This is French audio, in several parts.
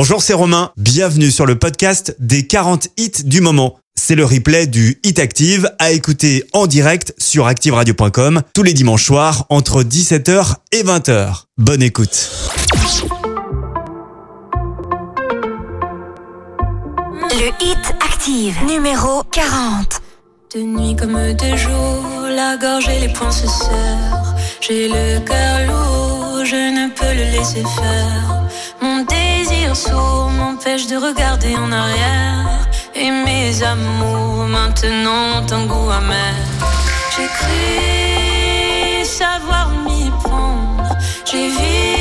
Bonjour, c'est Romain. Bienvenue sur le podcast des 40 hits du moment. C'est le replay du Hit Active à écouter en direct sur activeradio.com tous les dimanches soirs entre 17h et 20h. Bonne écoute. Le Hit Active, numéro 40. De nuit comme de jour, la gorge et les poings se serrent. J'ai le cœur lourd, je ne peux le laisser faire. Mon sourd m'empêche de regarder en arrière. Et mes amours maintenant ont un goût amer. J'ai cru savoir m'y prendre. J'ai vu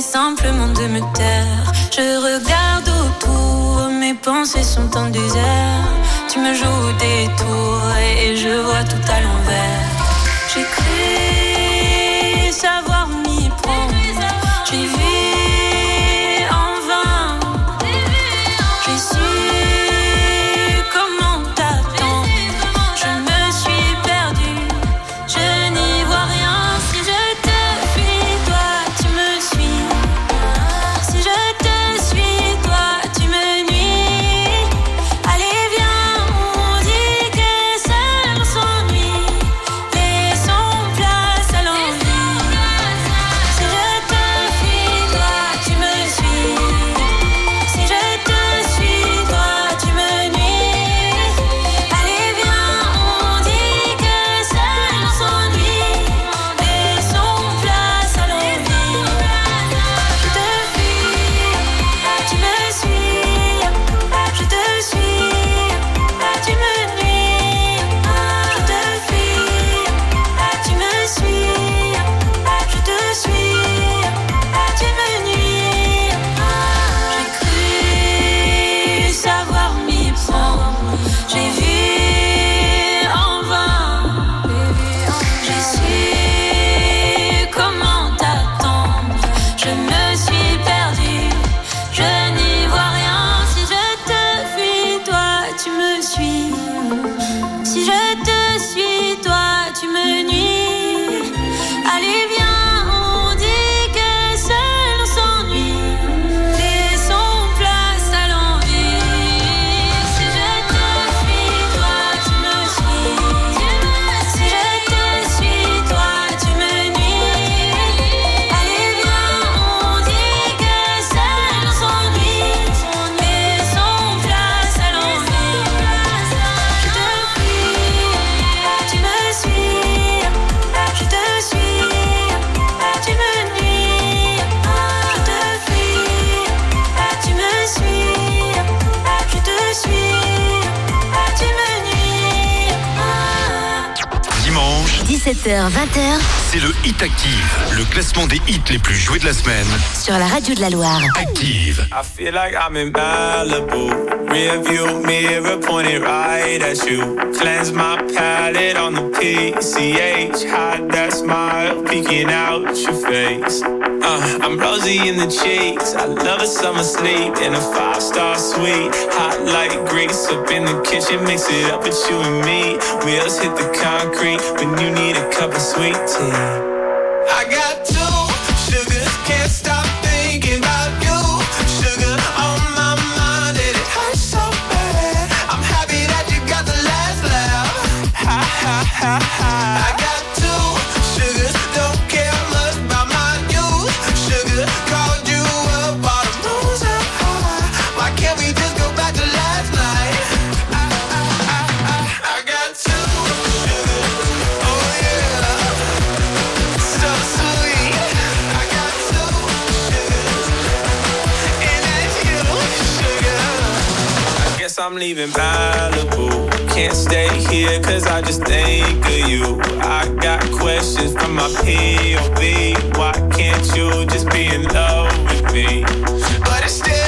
simplement de me taire. Je regarde autour, mes pensées sont en désert. Tu me joues des tours et je vois tout à l'envers. J'ai 18h, 20h. C'est le Hit Active, le classement des hits les plus joués de la semaine. Sur la radio de la Loire. Active. I feel like I'm in Malibu. Rear view mirror pointed right at you. Cleanse my palate on the PCH. Hide that smile peeking out your face. Uh, I'm rosy in the cheeks. I love a summer sleep in a five star suite. Hot like grease up in the kitchen. Mix it up with you and me. Wheels hit the concrete when you need a cup of sweet tea. I got leaving Malibu. Can't stay here cause I just think of you. I got questions from my POV. Why can't you just be in love with me? But instead,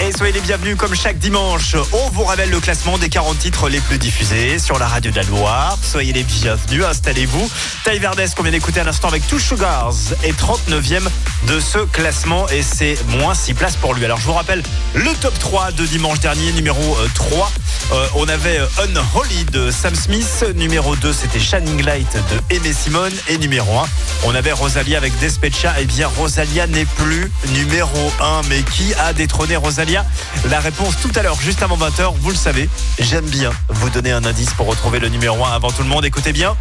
Et soyez les bienvenus comme chaque dimanche. On vous révèle le classement des 40 titres les plus diffusés sur la radio de. Soyez les bienvenus, installez-vous. Verdes qu'on vient d'écouter à l'instant avec Two Sugars est 39e de ce classement et c'est moins 6 places pour lui. Alors je vous rappelle le top 3 de dimanche dernier, numéro euh, 3. Euh, on avait euh, Unholy de Sam Smith, numéro 2 c'était Shining Light de Aimé Simone et numéro 1 on avait Rosalia avec Despecha. Eh bien Rosalia n'est plus numéro 1 mais qui a détrôné Rosalia? La réponse tout à l'heure, juste avant 20h, vous le savez, j'aime bien vous donner un indice pour retrouver le numéro 1 avant tout le monde. Écoutez bien,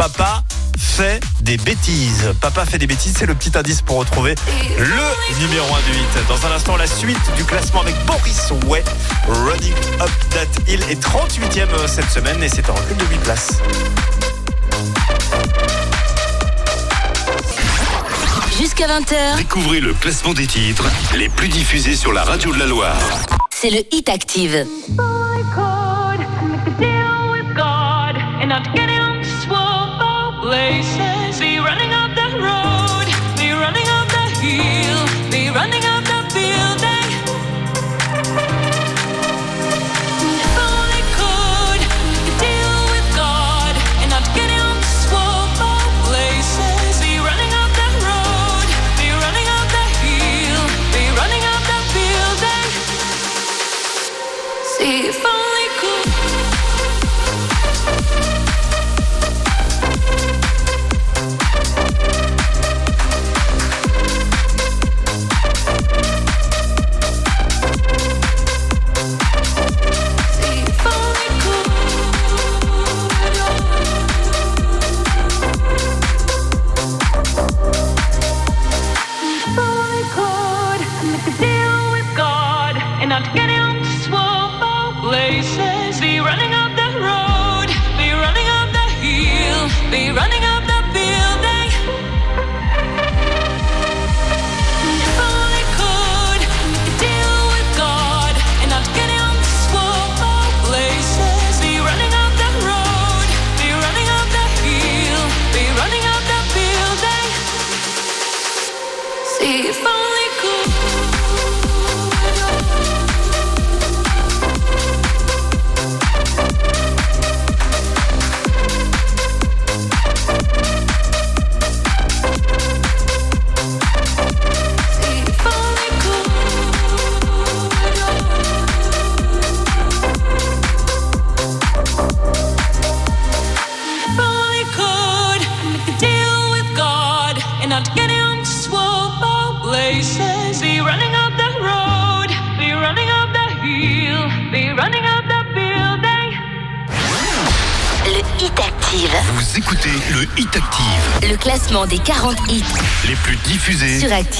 Papa fait des bêtises. Papa fait des bêtises, c'est le petit indice pour retrouver le numéro 1 du 8. Dans un instant, la suite du classement avec Boris Way, Running Up That Hill est 38e cette semaine et c'est un recul de 8 places. Jusqu'à 20h, Découvrez le classement des titres les plus diffusés sur la radio de la Loire. c'est le Hit Active.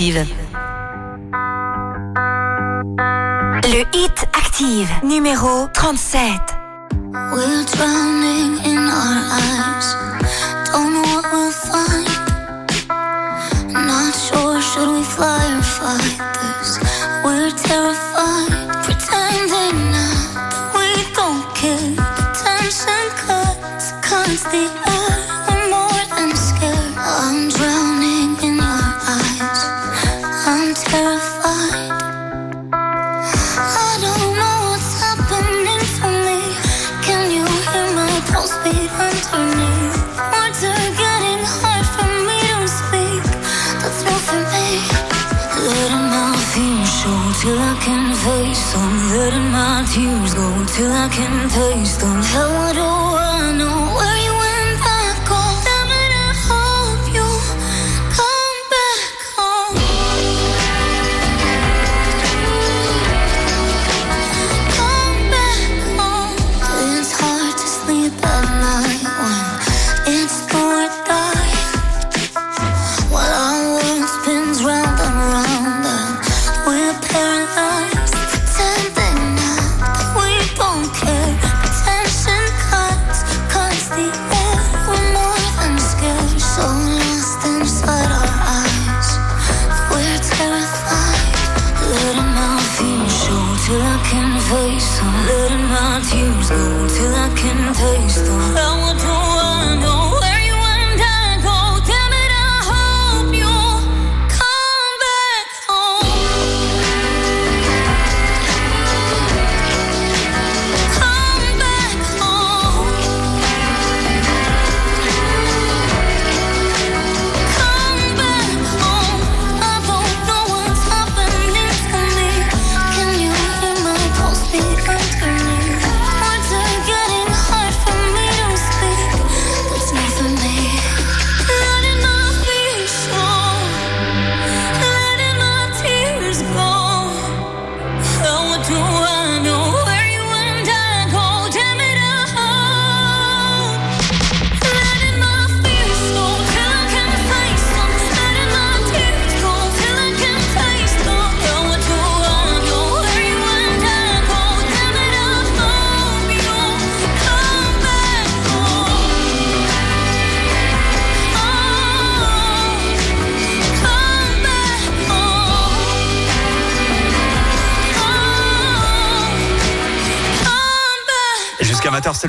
Even.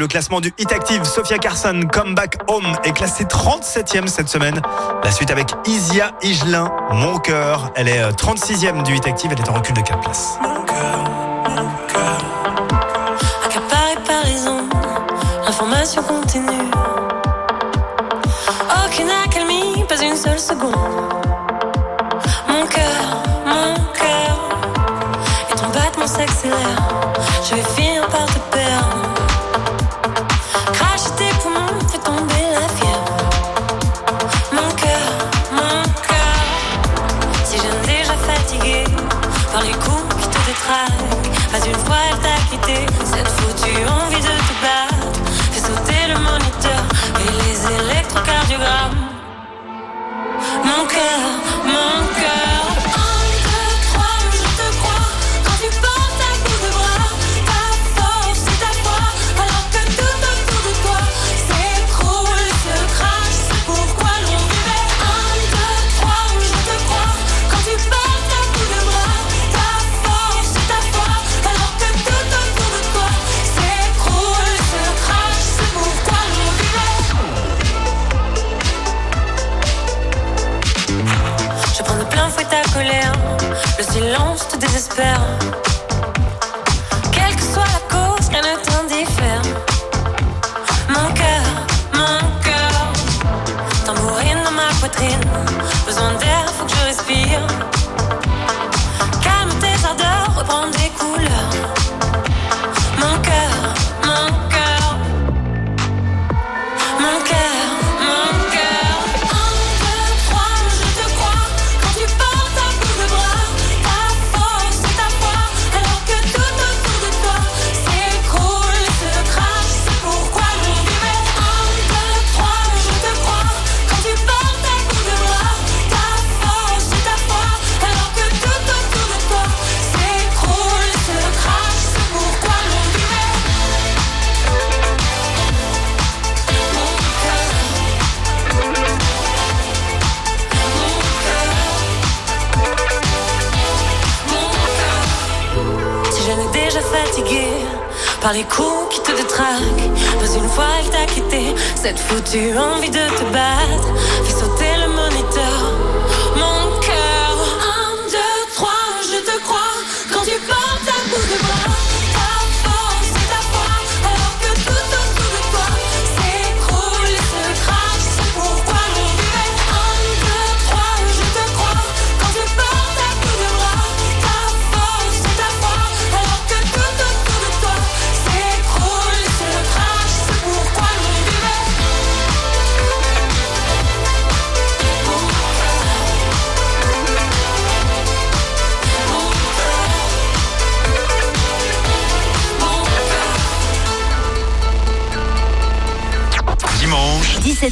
le classement du Hit Active. Sophia Carson, Comeback Home, est classée 37e cette semaine. La suite avec Isia Igelin, Mon cœur. Elle est euh, 36e du Hit Active. Elle est en recul de 4 places. Mon cœur, mon cœur. Accaparé par les ondes, l'information continue. Aucune accalmie, pas une seule seconde. Mon cœur, mon cœur. Et ton battement s'accélère. Je vais finir.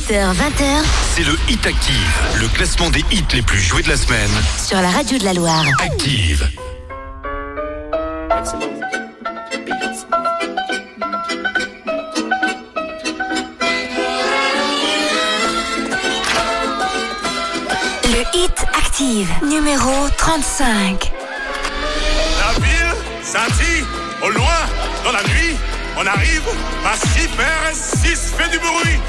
18h-20h, c'est le Hit Active, le classement des hits les plus joués de la semaine. Sur la radio de la Loire. Active. Le Hit Active, numéro 35. La ville scintille au loin, dans la nuit. On arrive, massif RS6 fait du bruit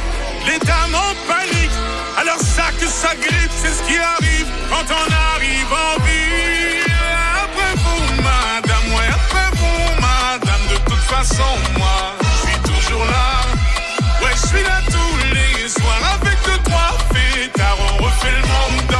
les dames en panique, alors ça que ça grippe, c'est ce qui arrive quand on arrive en ville. Après vous, madame, ouais, après vous, madame, de toute façon, moi, je suis toujours là. Ouais, je suis là tous les soirs avec deux, trois fêtards. On refait le monde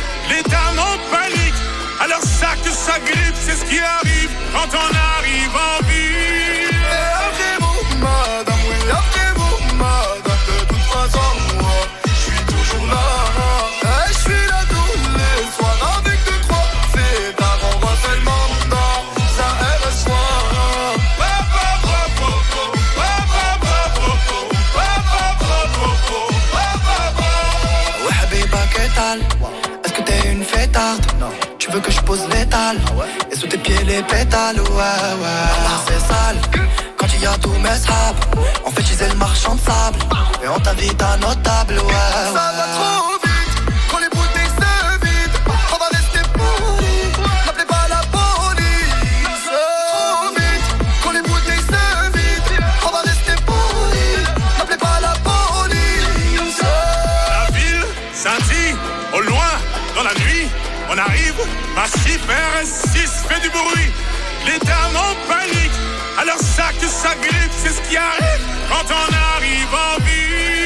Les dames en panique, alors ça que ça grippe, c'est ce qui arrive quand on arrive en ville. après vous, madame, oui, après vous, madame, de toute façon, moi, je suis toujours là. Pose Et sous tes pieds les pétales, ouais, ouais. c'est sale. Quand il y a tous mes sables, on fait utiliser le marchand de sable. Et on t'invite à notre table, ouais. Ça va trop arrive, massif RS6 fait du bruit. Les dames en panique, alors ça que ça grippe, c'est ce qui arrive quand on arrive en ville.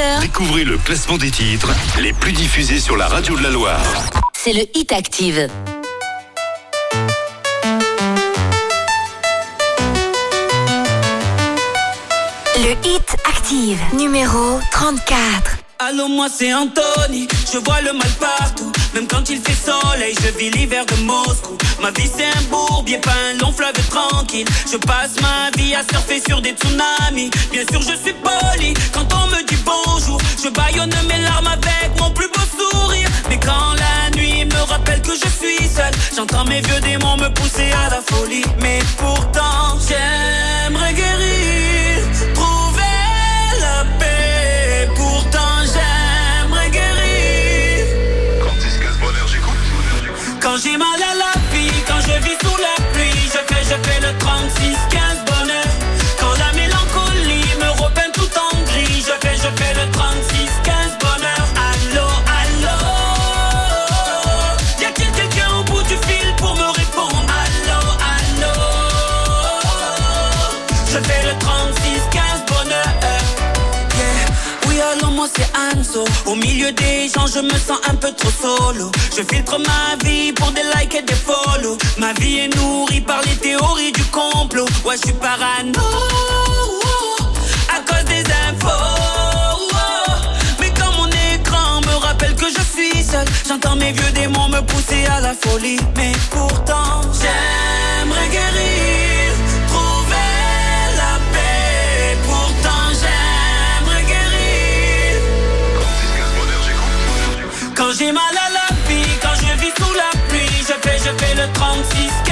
20h, Découvrez le classement des titres les plus diffusés sur la radio de la Loire. c'est le Hit Active. Le hit active, numéro 34. Allô, moi c'est Anthony, je vois le mal partout. Même quand il fait soleil, je vis l'hiver de Moscou. Ma vie c'est un bourbier, pas un long fleuve tranquille. Je passe ma vie à surfer sur des tsunamis. Bien sûr, je suis poli quand on me dit bonjour. Je baillonne mes larmes avec mon plus beau sourire. Mais quand la nuit me rappelle que je suis seul, j'entends mes vieux démons me pousser à la folie. Mais pourtant, j'aimerais guérir. des gens, je me sens un peu trop solo. Je filtre ma vie pour des likes et des follow. Ma vie est nourrie par les théories du complot. Ouais, je suis parano à cause des infos. Mais quand mon écran me rappelle que je suis seul, j'entends mes vieux démons me pousser à la folie. Mais pourtant, j'aimerais guérir. j'ai mal à la vie quand je vis sous la pluie. Je fais, je fais le 36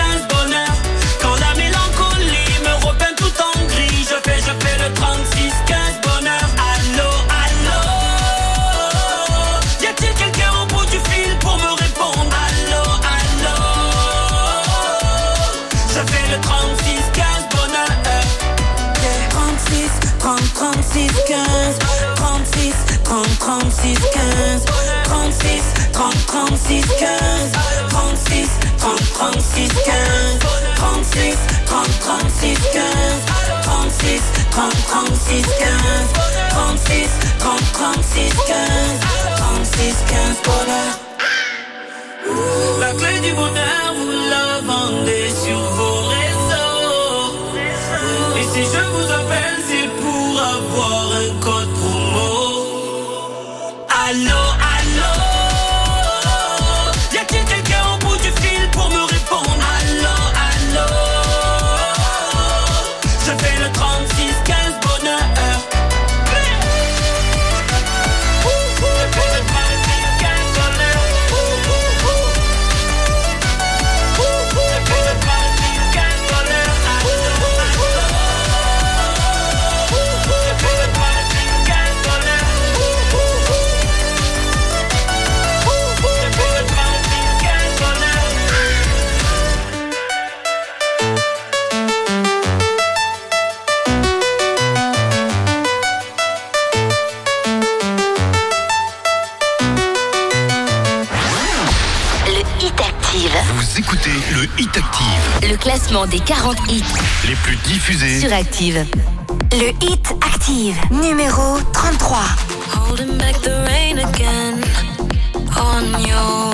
36 15 36 30 36 15 36 30 36 15 36 30 36 15 36 30 36 15 36 15 bonheur La clé du bonheur vous la vendez sur vos réseaux. Et si je vous appelle c'est pour avoir un code promo. Allô? classement des 40 hits les plus diffusés sur Active. Le hit Active, numéro 33. Holding back the rain again on you.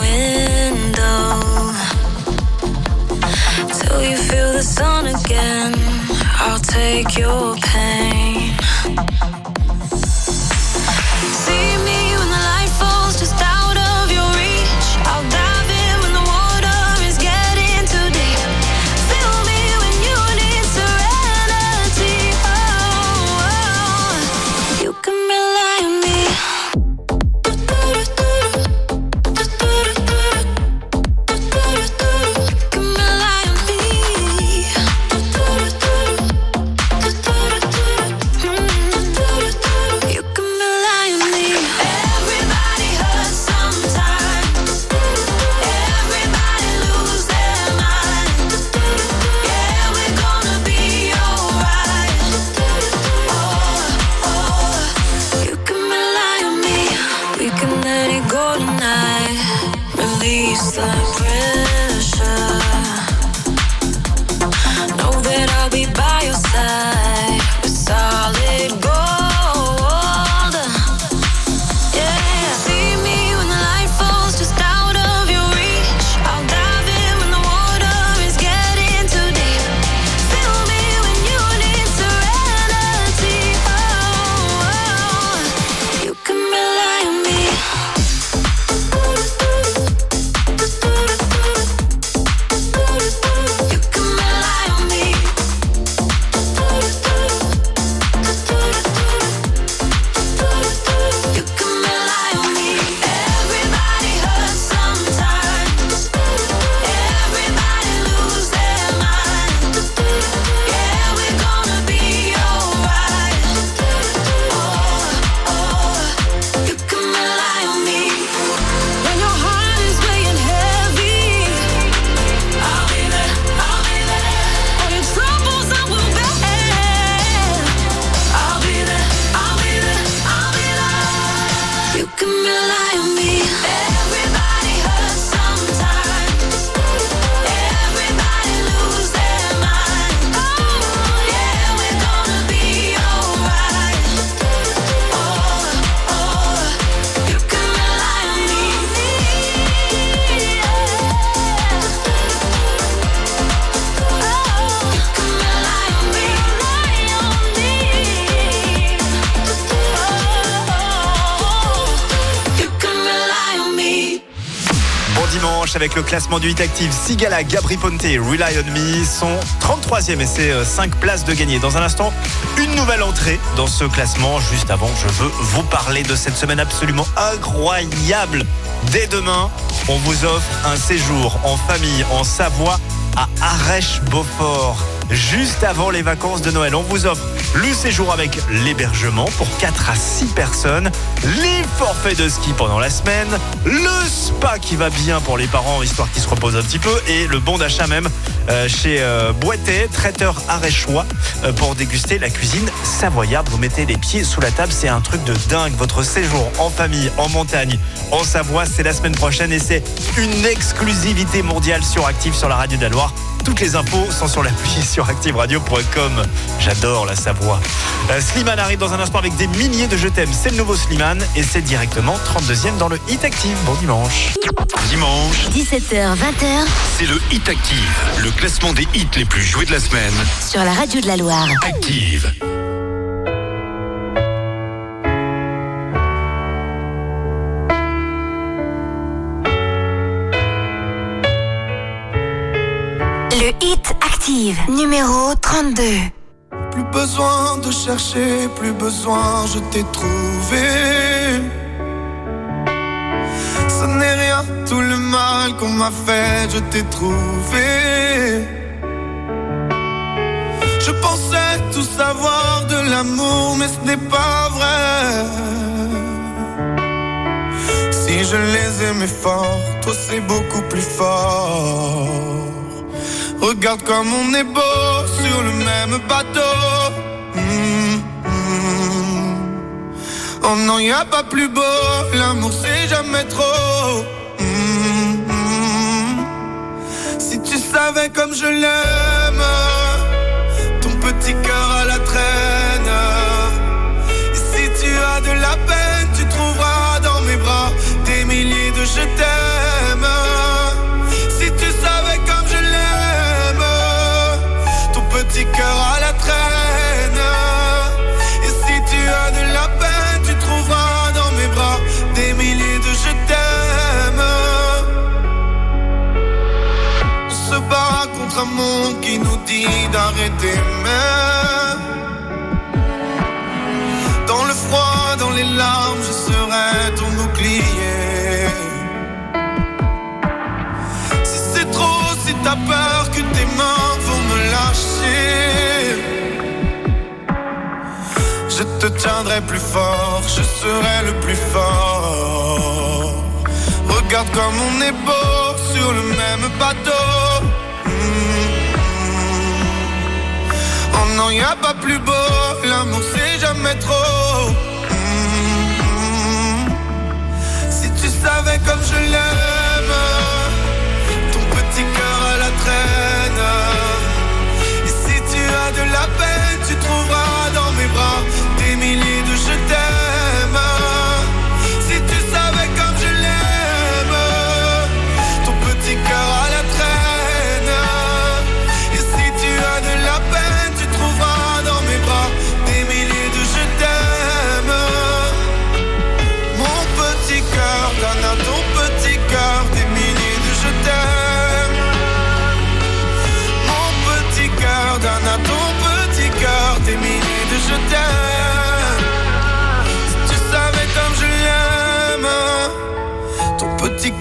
Avec le classement du hit active. Sigala, Gabri Ponte, Rely on Me sont 33e et c'est 5 places de gagner. Dans un instant, une nouvelle entrée dans ce classement. Juste avant, je veux vous parler de cette semaine absolument incroyable. Dès demain, on vous offre un séjour en famille en Savoie à Arèche-Beaufort. Juste avant les vacances de Noël, on vous offre le séjour avec l'hébergement pour 4 à 6 personnes, les forfaits de ski pendant la semaine, le spa qui va bien pour les parents histoire qu'ils se reposent un petit peu et le bon d'achat même euh, chez euh, traiteur aréchois euh, pour déguster la cuisine savoyarde. Vous mettez les pieds sous la table, c'est un truc de dingue. Votre séjour en famille, en montagne, en Savoie, c'est la semaine prochaine et c'est une exclusivité mondiale sur Active sur la radio de la Loire. Toutes les infos sont sur l'appli sur activeradio.com. J'adore la Savoie. Euh, Slimane arrive dans un instant avec des milliers de je t'aime. C'est le nouveau Slimane et c'est directement 32e dans le Hit Active. Bon dimanche. Dimanche, 17h, 20h c'est le Hit Active, le classement des hits les plus joués de la semaine. sur la radio de la Loire. Active. Numéro 32. Plus besoin de chercher, plus besoin, je t'ai trouvé. Ce n'est rien, tout le mal qu'on m'a fait, je t'ai trouvé. Je pensais tout savoir de l'amour, mais ce n'est pas vrai. Si je les aimais fort, toi c'est beaucoup plus fort. Regarde comme on est beau sur le même bateau. Mm, mm. Oh non, y a pas plus beau, l'amour c'est jamais trop. Mm, mm. Si tu savais comme je l'aime, ton petit cœur à la traîne. Et si tu as de la peine, tu trouveras dans mes bras des milliers de je t'aime. À la traîne. Et si tu as de la peine, tu trouveras dans mes bras des milliers de je t'aime. On se bat contre un monde qui nous dit d'arrêter même. Dans le froid, dans les larmes, je serai ton bouclier. Si c'est trop, si t'as peur que tes mains je te tiendrai plus fort, je serai le plus fort. Regarde comme on est beau sur le même bateau. Mm. Oh y a pas plus beau, l'amour c'est jamais trop. Mm. Si tu savais comme je l'aime,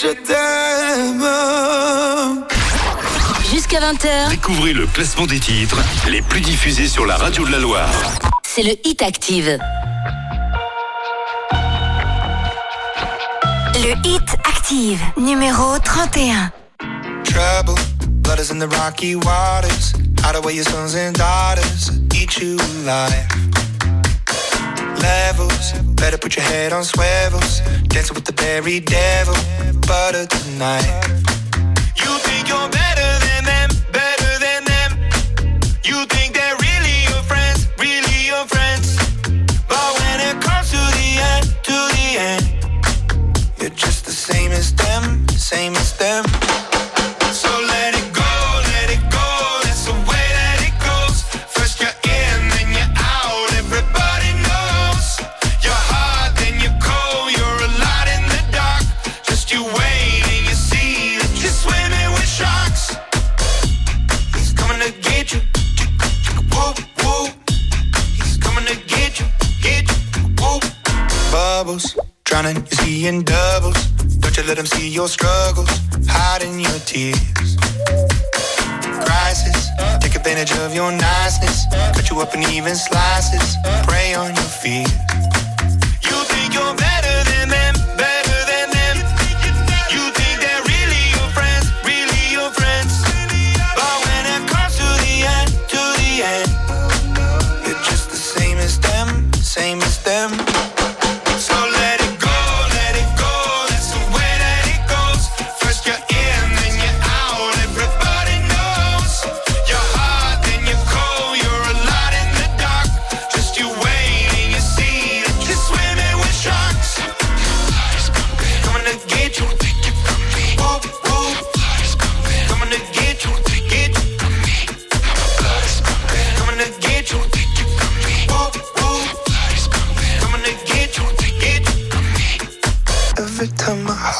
je t'aime. Jusqu'à 20h, Découvrez le classement des titres les plus diffusés sur la radio de la Loire. c'est le Hit Active. Le hit active, numéro 31. trouble. Blood is in the rocky waters. Out of way your sons and daughters eat you alive. levels. Better put your head on swivels. Dancing with the very devil. Butter tonight. In doubles. Don't you let them see your struggles, hiding your tears. Crisis, take advantage of your niceness, cut you up in even slices, prey on your fears. You think you're better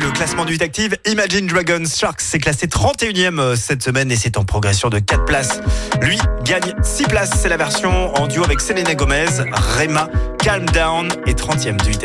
Le classement du 8 Imagine Dragons Sharks s'est classé 31e euh, cette semaine et c'est en progression de 4 places. Lui gagne 6 places. C'est la version en duo avec Selena Gomez, Rema, Calm Down et 30e du 8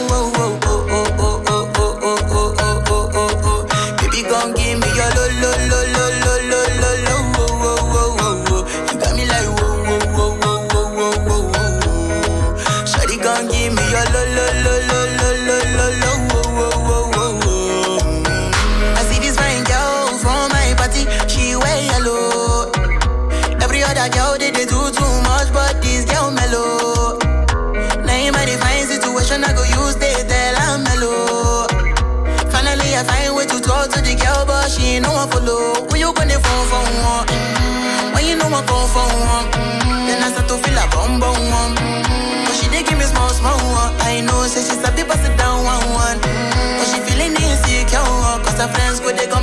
fall for one. Mm-hmm. When you know I fall for one, mm-hmm. then I start to feel a bum bum one. Mm-hmm. But she did give me small small one. I know, say she start to bust it down one one. Mm-hmm. But she feeling insecure, cause her friends go they go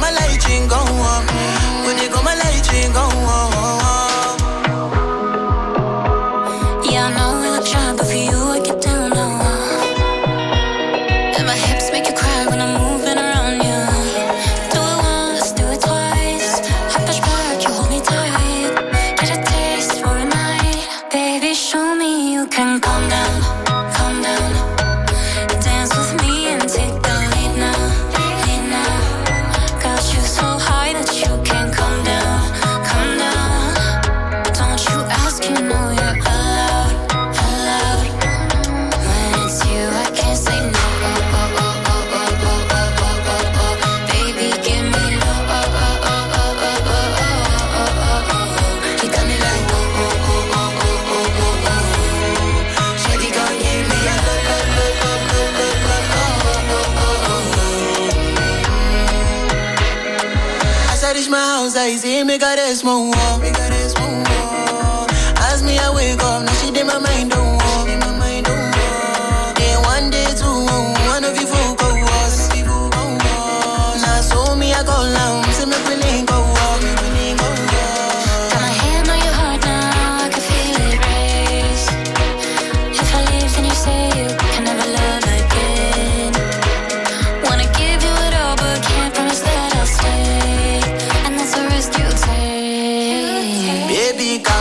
eyes, he me got a small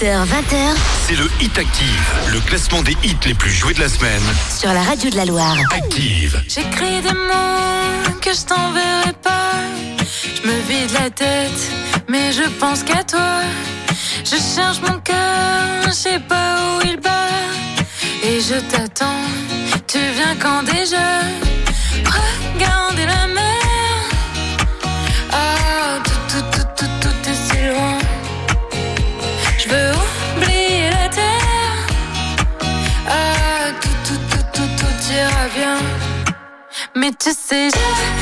8h20. c'est le Hit Active, le classement des hits les plus joués de la semaine. Sur la radio de la Loire. Active. J'écris des mots que je t'enverrai pas. Je me vide la tête, mais je pense qu'à toi. Je cherche mon cœur, je sais pas où il bat. Et je t'attends, tu viens quand déjà. wanted to sit.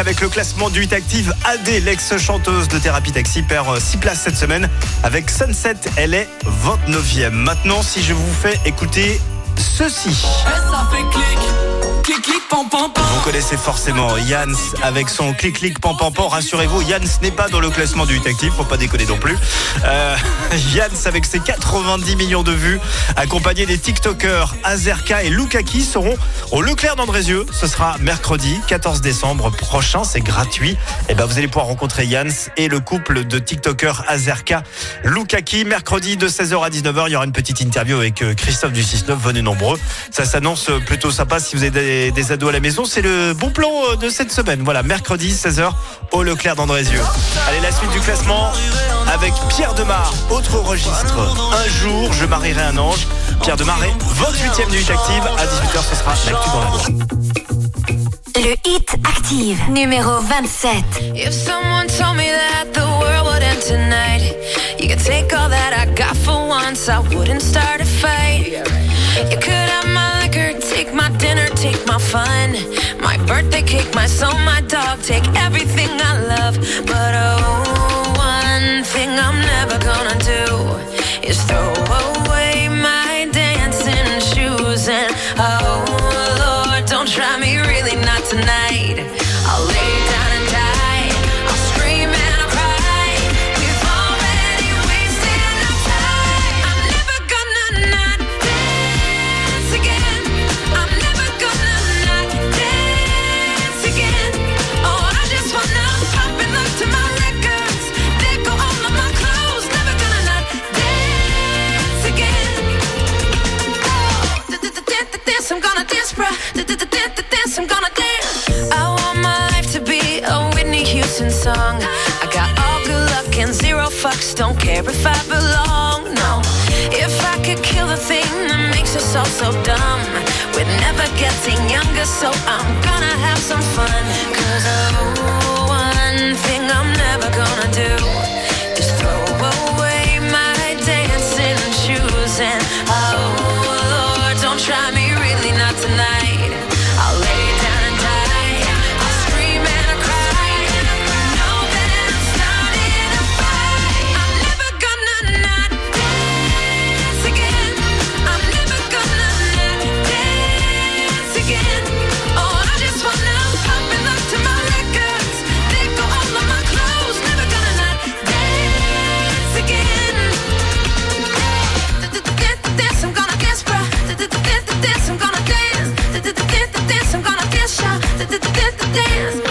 Avec le classement du 8 Active. AD, l'ex-chanteuse de Thérapie Taxi, perd 6 places cette semaine. Avec Sunset, elle est 29e. Maintenant, si je vous fais écouter ceci. Vous connaissez forcément Yanns avec son clic clic pam pam pam. Rassurez-vous, Yanns n'est pas dans le classement du 8 Active, faut pas déconner non plus. Euh, Yanns avec ses 90 millions de vues, accompagné des TikTokers Azerka et Lukaki seront au Leclerc d'Andrézieux. Ce sera mercredi 14 décembre prochain, c'est gratuit. Et ben vous allez pouvoir rencontrer Yanns et le couple de TikTokers Azerka Lukaki mercredi de 16h à 19h. Il y aura une petite interview avec euh, Christophe du 6-9. Venez nombreux. Ça s'annonce plutôt sympa si vous avez des, des à la maison. C'est le bon plan euh, de cette semaine. Voilà, mercredi 16h au Leclerc d'Andrézieux. Allez, la suite du classement avec Pierre Demar, autre registre. Un jour, je marierai un ange. Pierre Demar est 28e du 8 Active. À 18h, ce sera l'actu dans la loi. Le Hit Active, numéro 27. If someone told me that the world would end tonight, you could take all that I got for once, I wouldn't start a fight. Dinner, take my fun, my birthday cake, my soul, my dog, take everything I love. But oh, one thing I'm never gonna do is throw away Song. I got all good luck and zero fucks. Don't care if I belong. No, if I could kill the thing that makes us all so dumb, we're never getting younger, so I'm gonna have some fun. Dance.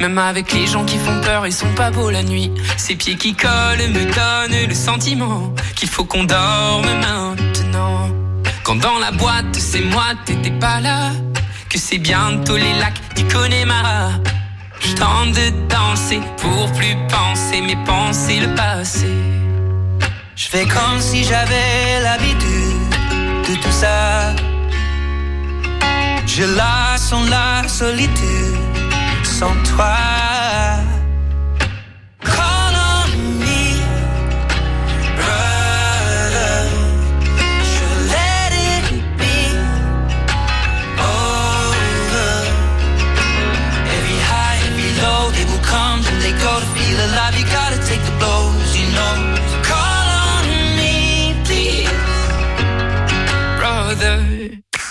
Même avec les gens qui font peur, ils sont pas beaux la nuit. Ces pieds qui collent me donnent le sentiment qu'il faut qu'on dorme maintenant. Quand dans la boîte, c'est moi, t'étais pas là. Que c'est bientôt les lacs du Connemara. Je de danser pour plus penser, mais penser le passé. Je fais comme si j'avais l'habitude de tout ça. Je la sens la solitude sans toi. Call on me, brother. Let it be over. Every high, every low, they will come they go to feel alive. You gotta take the blows, you know.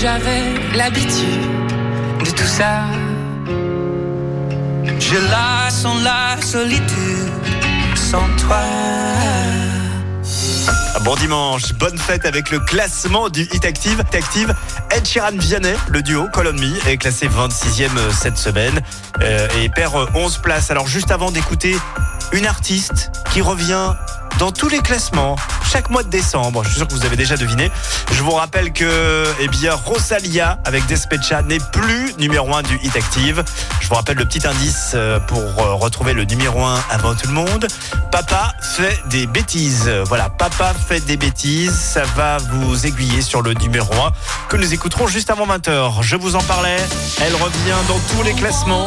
J'avais l'habitude de tout ça Je la sens la solitude sans toi. Bon dimanche, bonne fête avec le classement du Hit Active. Hit Active, Ed Sheeran Vianney, le duo Call on Me, est classé 26e cette semaine euh, et perd 11 places. Alors juste avant d'écouter une artiste qui revient dans tous les classements chaque mois de décembre. Je suis sûr que vous avez déjà deviné. Je vous rappelle que eh bien Rosalia avec Despecha n'est plus numéro 1 du Hit Active. Je vous rappelle le petit indice euh, pour euh, retrouver le numéro 1 avant tout le monde. Papa fait des bêtises. Voilà, Papa fait des bêtises. Ça va vous aiguiller sur le numéro 1 que nous écouterons juste avant 20h. Je vous en parlais. Elle revient dans tous les classements.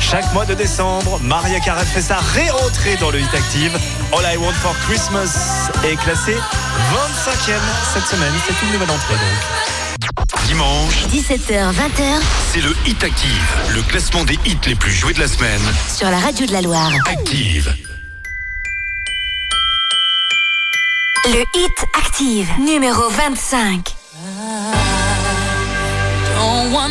Chaque mois de décembre, Maria Carey fait sa réentrée dans le Hit Active. All I Want for Christmas est classé 25e cette semaine. C'est une nouvelle entrée donc. Dimanche, 17h, 20h c'est le Hit Active, le classement des hits les plus joués de la semaine. sur la radio de la Loire. Active. Le hit active, numéro 25. Don't want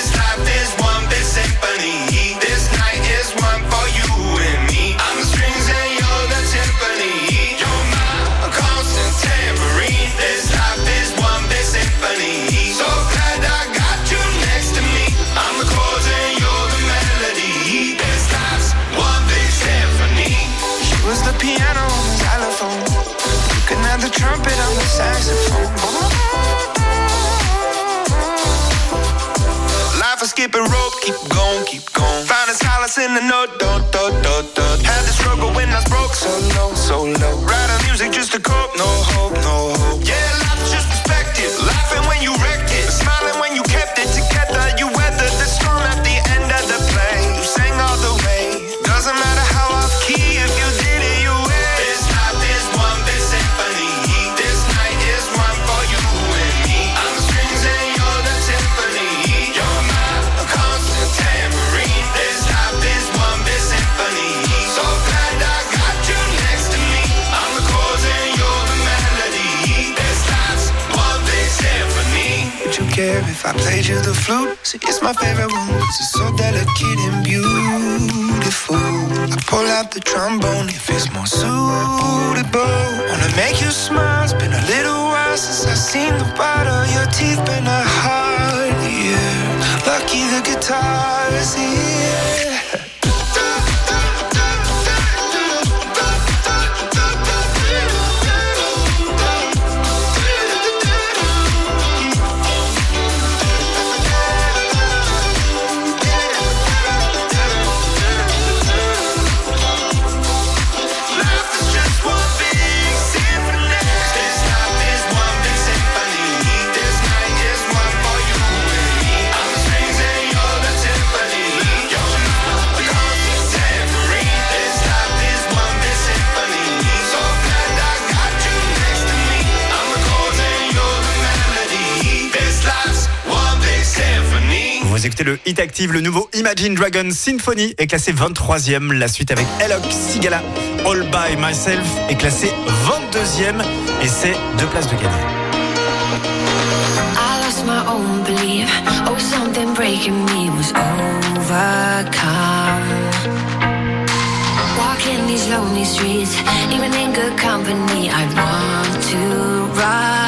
saxophone. Life is skipping rope, keep going, keep going. Find a solace in the note, don't, don't, don't. to the flute. See, it's my favorite one. It's so delicate and beautiful. I pull out the trombone, if it's more suitable. Wanna make you smile. It's been a little while since I've seen the bottom. Your teeth been a hard year. Lucky the guitar is here. Vous écoutez le Hit Active, le nouveau Imagine Dragon Symphony est classé 23e. La suite avec Elok Sigala, All By Myself est classé 22e et c'est deux places de belief. Oh. Walking these lonely streets, even in good company, I want to run.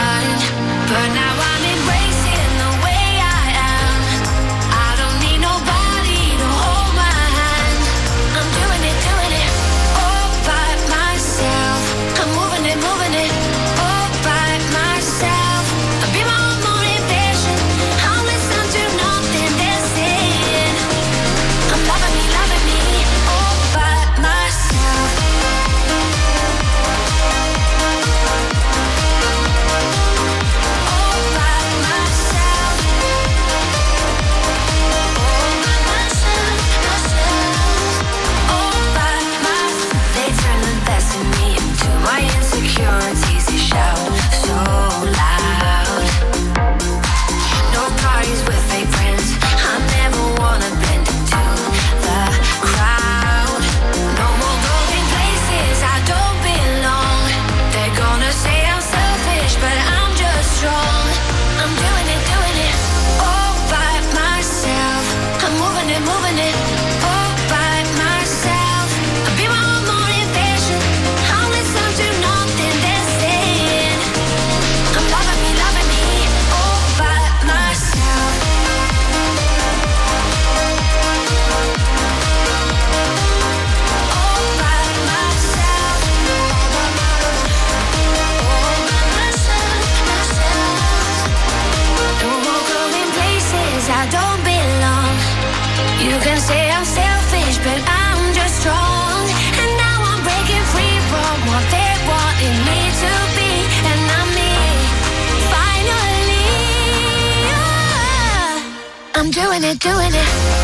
Doing it, doing it.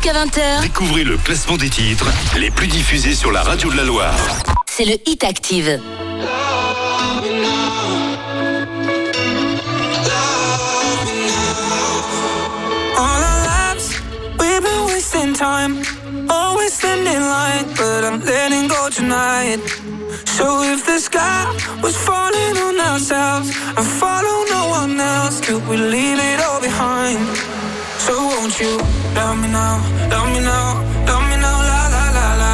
Jusqu'à 20h, Découvrez le classement des titres les plus diffusés sur la radio de la Loire. c'est le Hit Active. All our lives, we've been wasting time. Always standing line, but I'm letting go tonight. So if the sky was falling on ourselves and follow no one else, could we leave it all behind? So won't you love me now, love me now, love me now, la la la la.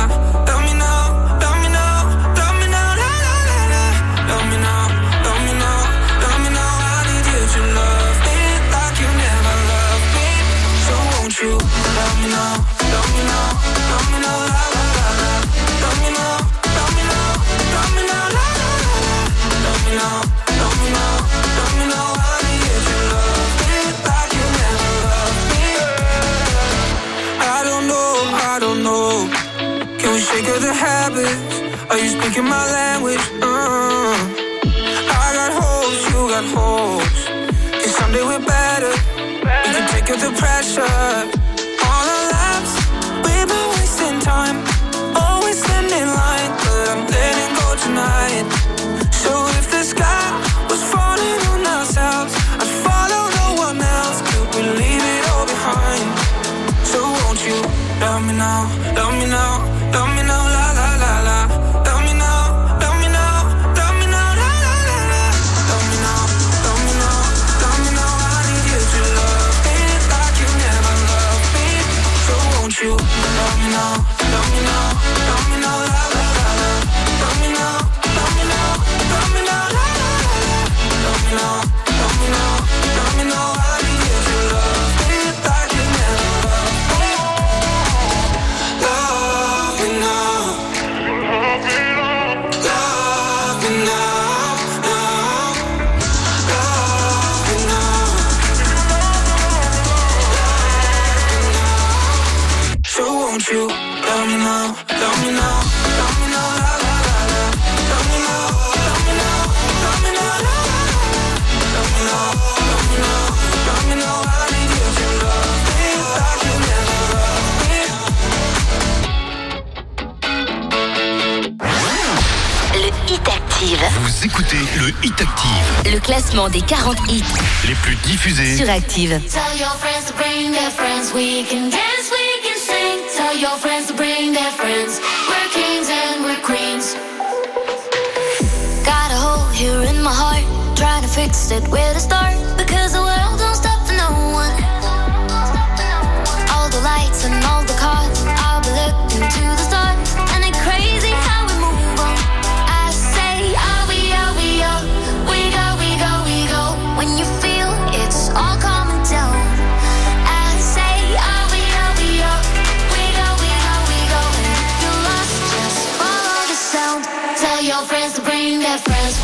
Love me now, love me now, love me now, la la la la. Love me now, love me now, love me now. I need you to love me like you never loved me. So won't you love me now, Shake of the habits? Are you speaking my language? Uh, I got holes, you got holes. And someday we're better. We can take out the pressure. All our lives, we've been wasting time. Always standing line, but I'm letting go tonight. So if the sky was falling on ourselves, I'd follow no one else. Could we leave it all behind? So won't you love me now, écoutez le Hit Active, Le classement des 40 hits les plus diffusés sur Active. Tell your friends to bring their friends. We can dance, we can sing. Tell your friends to bring their friends. We're kings and we're queens. Got a hole here in my heart. Trying to fix it where to start. Because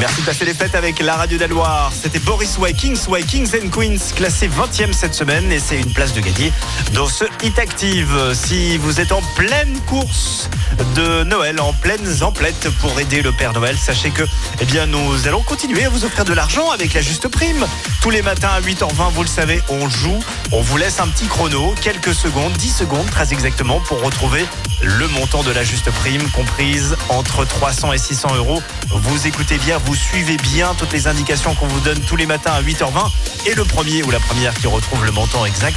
Merci de passer les fêtes avec la radio d'Aloire. C'était Boris Way, Kings Way, Kings and Queens, classé 20e cette semaine et c'est une place de gagner dans ce Hit Active. Si vous êtes en pleine course de Noël, en pleine emplettes pour aider le Père Noël, sachez que eh bien, nous allons continuer à vous offrir de l'argent avec la juste prime. Tous les matins à 8h20, vous le savez, on joue, on vous laisse un petit chrono, quelques secondes, 10 secondes très exactement pour retrouver le montant de la juste prime comprise entre 300 et 600 euros. Vous écoutez bien, vous suivez bien toutes les indications qu'on vous donne tous les matins à 8h20 et le premier ou la première qui retrouve le montant exact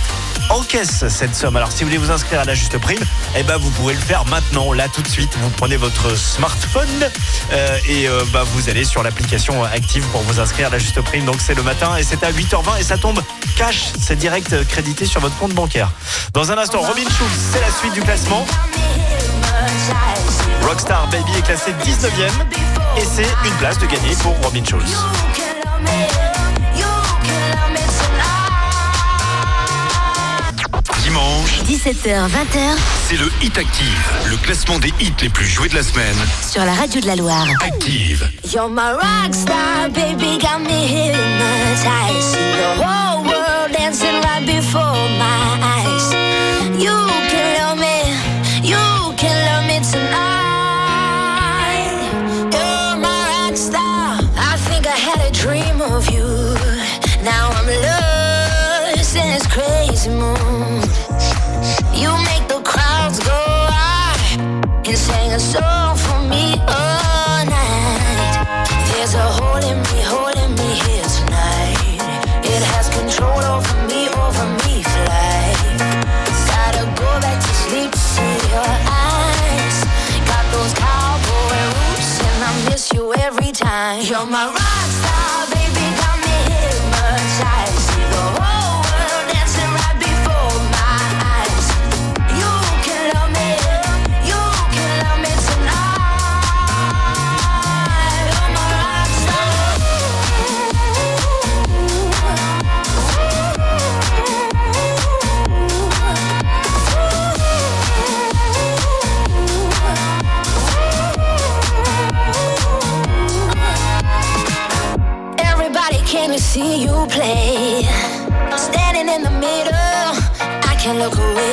encaisse cette somme. Alors si vous voulez vous inscrire à la juste prime, eh ben vous pouvez le faire maintenant, là tout de suite. Vous prenez votre smartphone euh, et euh, bah, vous allez sur l'application active pour vous inscrire à la juste prime. Donc c'est le matin et c'est à 8h20 et ça tombe cash, c'est direct euh, crédité sur votre compte bancaire. Dans un instant, Robin Schulz, c'est la suite du classement. Rockstar Baby est classé 19e et c'est une place de gagner pour Robin Schulz. Dimanche, 17h, 20h c'est le Hit Active, le classement des hits les plus joués de la semaine. sur la radio de la Loire. Active. You're my baby, got me hypnotized. See the whole world dancing right before my eyes. You You're my see you play. Standing in the middle, I can't look away.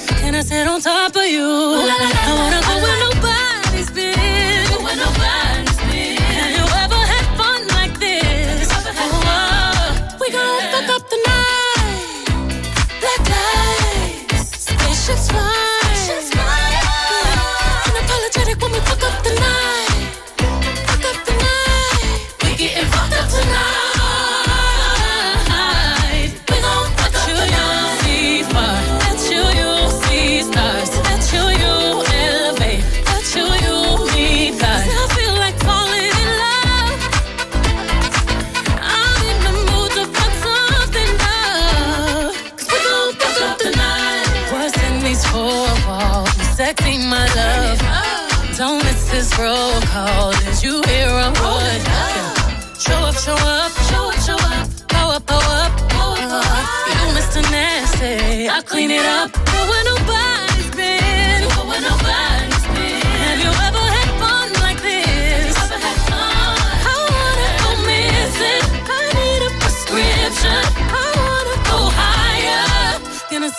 Can I sit on top of you? La, la, la, I wanna go where nobody's been. Nobody's been. Have you ever had fun like this? Oh, we gon' fuck up the night. Black lights, spaceships fly.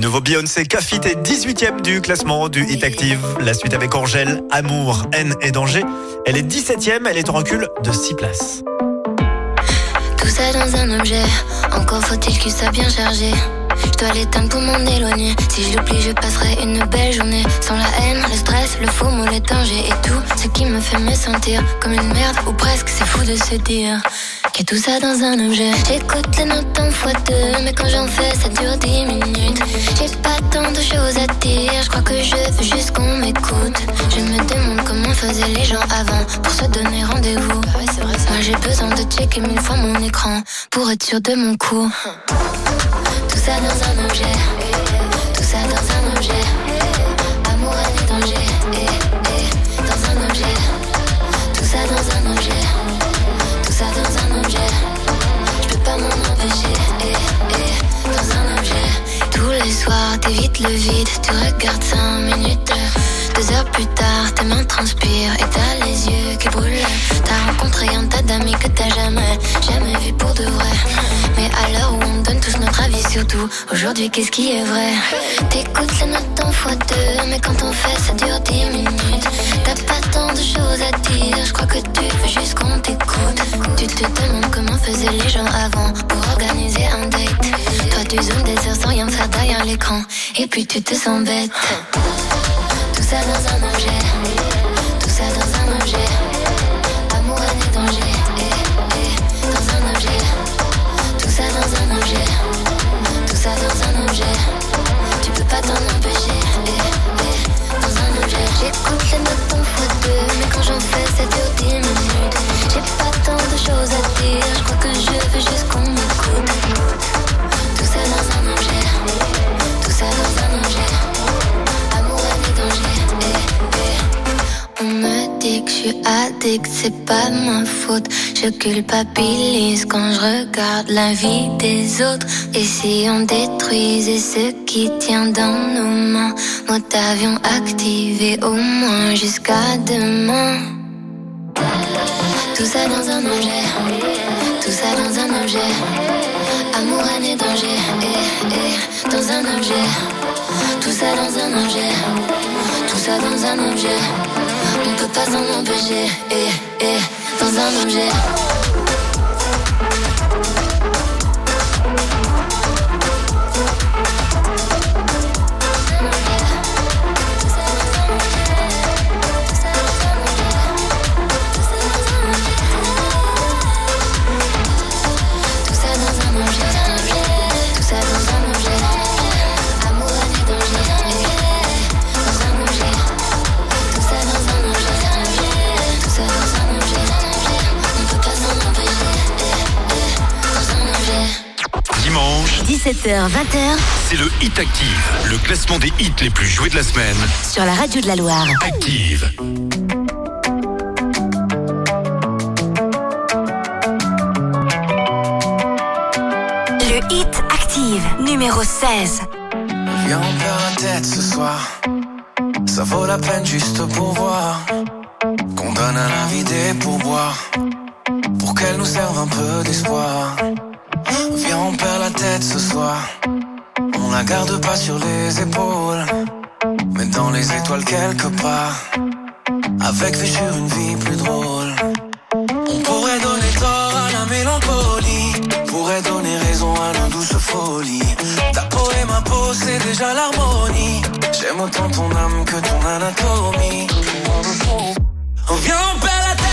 Nouveau Beyoncé Cafit est 18ème du classement du Hit Active. La suite avec Angèle, Amour, Haine et Danger. Elle est 17ème, elle est en recul de 6 places. Tout ça dans un objet, encore faut-il qu'il soit bien chargé. Je dois l'éteindre pour m'en éloigner. Si je l'oublie, je passerai une belle journée. Sans la haine, le stress, le faux mot, les dangers et tout ce qui me fait me sentir comme une merde ou presque. C'est fou de se dire a tout ça dans un objet. J'écoute les notes en fois deux, mais quand j'en fais, ça dure 10 minutes. J'ai pas tant de choses à dire, je crois que je veux juste qu'on m'écoute. Je me demande comment faisaient les gens avant pour se donner rendez-vous. Moi j'ai besoin de checker mille fois mon écran pour être sûr de mon coup. Tout ça dans un objet, tout ça dans un objet. T'évites le vide, tu regardes 5 minutes. Deux heures plus tard, tes mains transpirent et t'as les yeux qui brûlent. T'as rencontré un tas d'amis que t'as jamais, jamais vu pour de vrai. Mais à l'heure où on donne tous notre avis sur tout, aujourd'hui qu'est-ce qui est vrai? T'écoutes les notes en fois deux, mais quand on fait ça dure 10 minutes. T'as pas tant de choses à dire, je crois que tu veux juste qu'on t'écoute. Tu te demandes comment faisaient les gens avant pour organiser un date. Toi tu zoomes des heures sans rien faire derrière l'écran, et puis tu te sens bête. Tout ça dans un objet, tout ça dans un objet. Amour, haine et danger, eh, eh, dans un objet. Tout ça dans un objet, tout ça dans un objet. Tu peux pas t'en empêcher, eh, dans un objet. J'écoute les notes fois deux, mais quand j'en fais, 10 minutes. J'ai pas tant de choses à dire, je crois que je veux juste qu'on m'écoute. Tout ça dans un objet, On me dit que je suis addict, c'est pas ma faute. Je culpabilise quand je regarde la vie des autres. Et si on détruisait ce qui tient dans nos mains, mode avion activé au moins jusqu'à demain. Tout ça dans un objet, tout ça dans un objet. Amour, et danger, eh, eh, dans un objet. Tout ça dans un objet, tout ça dans un objet. On peut pas s'en empêcher, eh, eh, dans un objet. Dimanche, 17h, 20h c'est le Hit Active, le classement des hits les plus joués de la semaine. sur la radio de la Loire. Active. Le hit active numéro 16. Viens, on perd la tête ce soir. Ça vaut la peine juste pour voir. Qu'on donne à la vie des pourboires. Pour qu'elle nous serve un peu d'espoir. On perd la tête ce soir. On la garde pas sur les épaules. Mais dans les étoiles quelque part. Avec sur une vie plus drôle. On pourrait donner tort à la mélancolie. Pourrait donner raison à nos douces folies. Ta peau et ma peau, c'est déjà l'harmonie. J'aime autant ton âme que ton anatomie. On perd la tête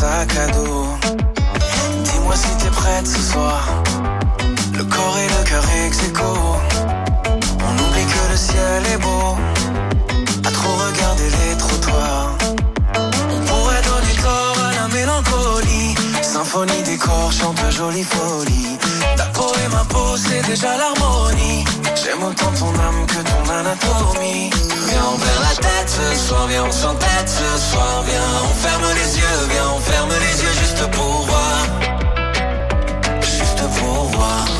sac à dos. Dis-moi si t'es prête ce soir. Le corps et le cœur ex -aequo. On oublie que le ciel est beau. À trop regarder les trottoirs. On pourrait donner corps à la mélancolie. Symphonie des corps chante jolie folie. Ta peau et ma peau, c'est déjà l'harmonie. J'aime autant ton âme que ton anatomie on perd la tête ce soir, viens on s'entête ce soir, viens on ferme les yeux, viens on ferme les yeux juste pour voir, juste pour voir.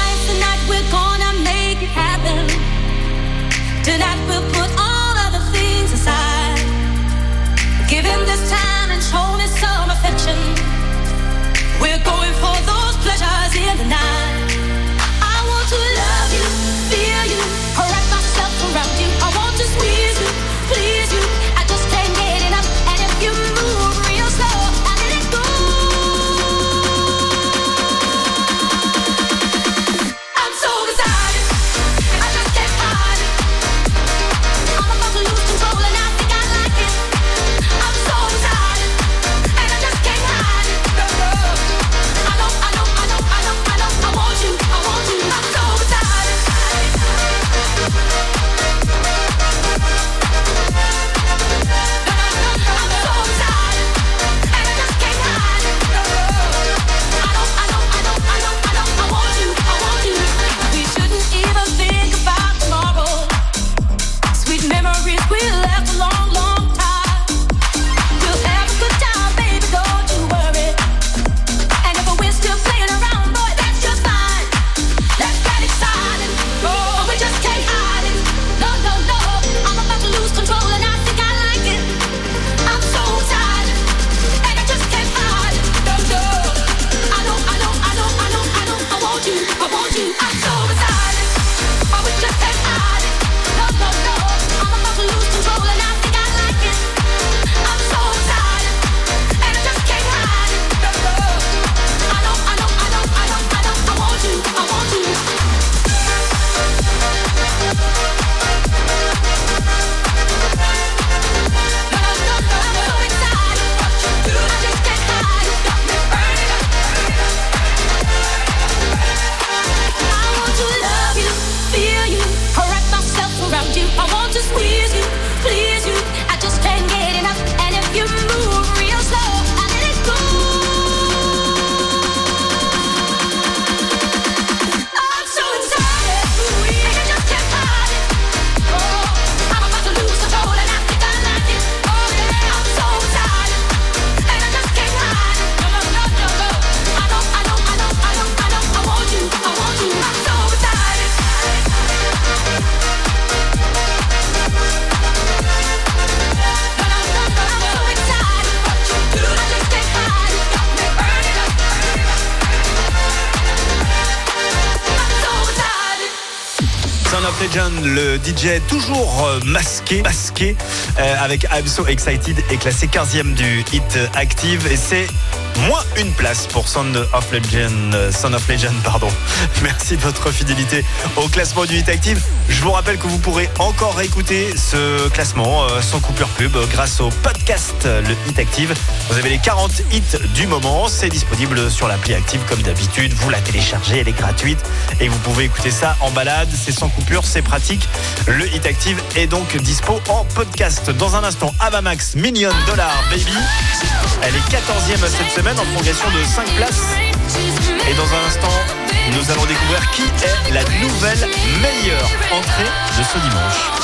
DJ toujours euh, masqué, masqué euh, avec I'm So Excited et classé 15e du Hit euh, Active. Et c'est moins une place pour Son of Legend. Son of Legend pardon. Merci de votre fidélité au classement du Hit Active. Je vous rappelle que vous pourrez encore réécouter ce classement euh, sans coupure pub grâce au podcast Le Hit Active. Vous avez les 40 hits du moment. C'est disponible sur l'appli Active comme d'habitude. Vous la téléchargez, elle est gratuite et vous pouvez écouter ça en balade. C'est sans coupure, c'est pratique. Le Hit Active est donc dispo en podcast. Dans un instant, Avamax, Million Dollar Baby. Elle est 14e cette semaine en progression de 5 places. Et dans un instant, nous allons découvrir qui est la nouvelle meilleure entrée de ce dimanche.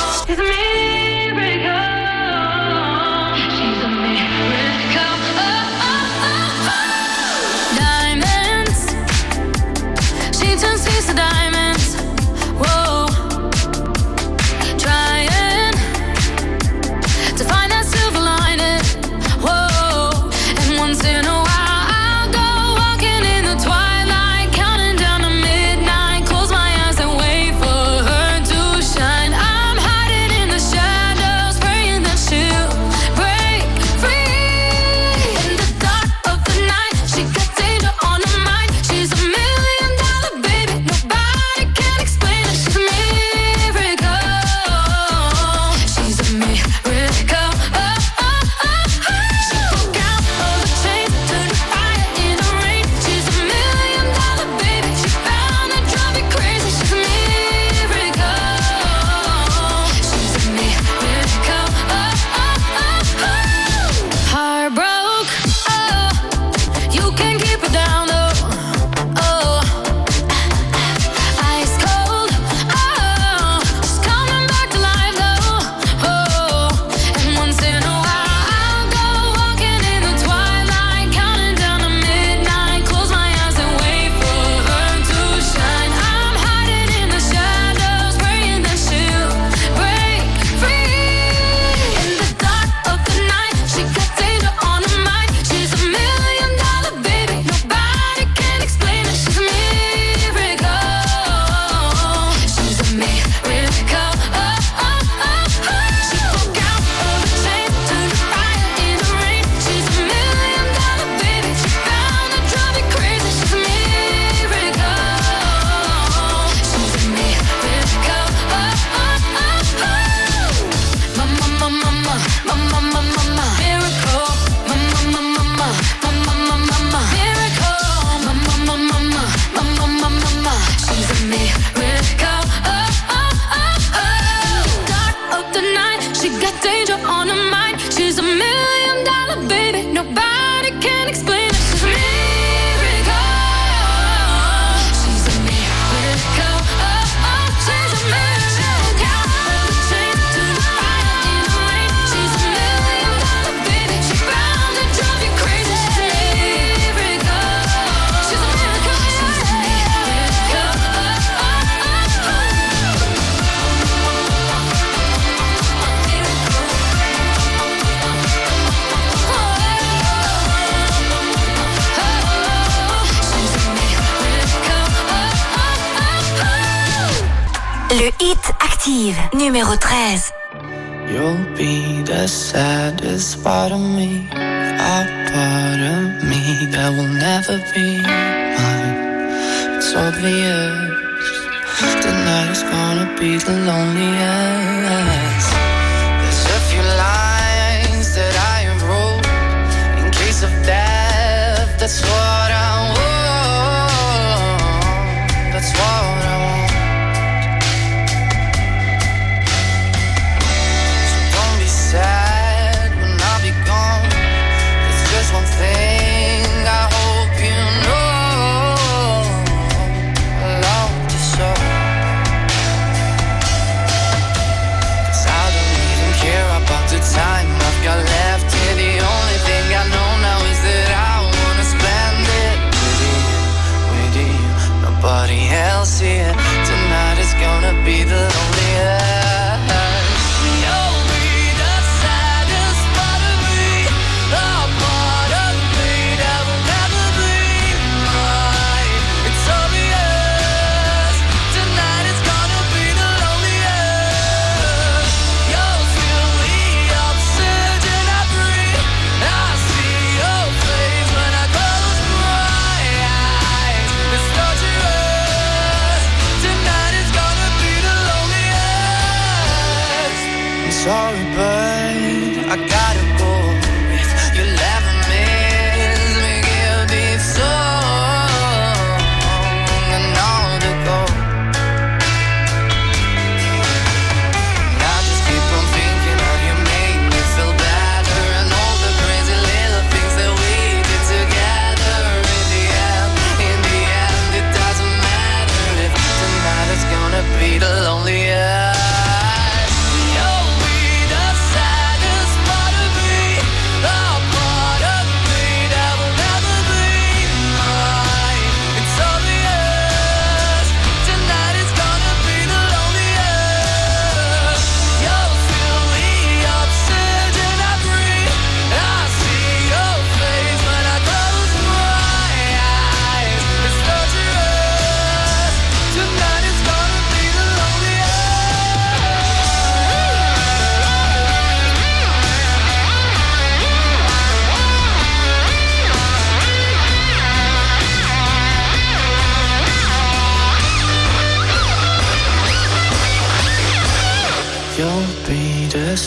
Numéro 13. You'll be the saddest part of me, a part of me that will never be mine. It's obvious tonight is gonna be the loneliest. There's a few lines that I wrote in case of death. That's what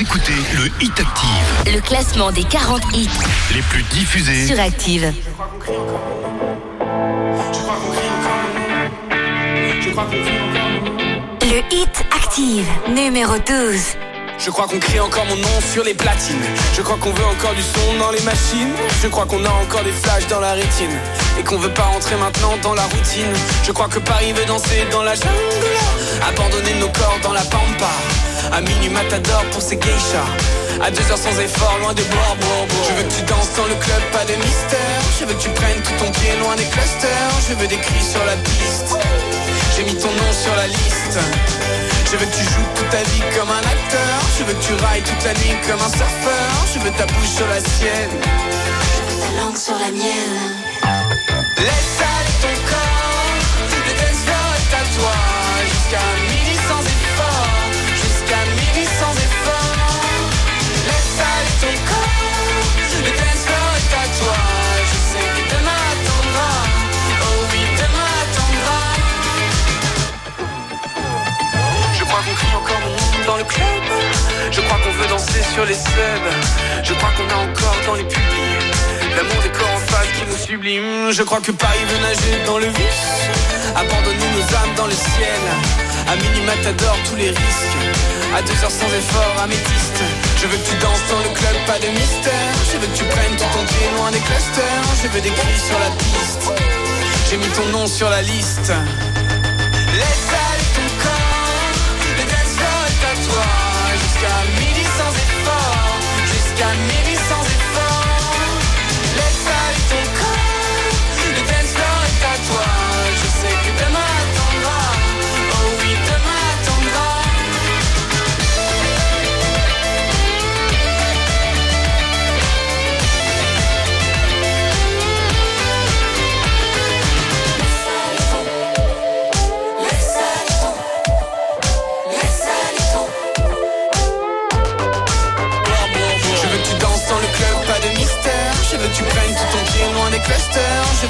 Écoutez le Hit Active, Le classement des 40 hits les plus diffusés. sur Active. Le Hit Active, numéro 12. Je crois qu'on crie encore mon nom sur les platines. Je crois qu'on veut encore du son dans les machines. Je crois qu'on a encore des flashs dans la rétine. Et qu'on veut pas rentrer maintenant dans la routine. Je crois que Paris veut danser dans la jungle. Abandonner nos corps dans la pampa. À minuit matador pour ces geishas. À deux heures sans effort, loin des bords, bords, bords. Je veux que tu danses dans le club, pas de mystère. Je veux que tu prennes tout ton pied loin des clusters. Je veux des cris sur la piste. J'ai mis ton nom sur la liste. Je veux que tu joues toute ta vie comme un acteur. Je veux que tu railles toute la nuit comme un surfeur. Je veux ta bouche sur la sienne. Ta langue sur la mienne. Laisse aller ton corps. Le dance floor est à toi. Jusqu'à Je crois qu'on veut danser sur les subs. Je crois qu'on a encore dans les pubs. L'amour des corps en face qui nous sublime. Je crois que Paris veut nager dans le vice. Abandonner nos âmes dans le ciel. À minuit matador, tous les risques. À deux heures sans effort, améthyste. Je veux que tu danses dans le club, pas de mystère. Je veux que tu prennes tout ton pied loin des clusters. Je veux des cris sur la piste. J'ai mis ton nom sur la liste. Jusqu'à midi sans effort.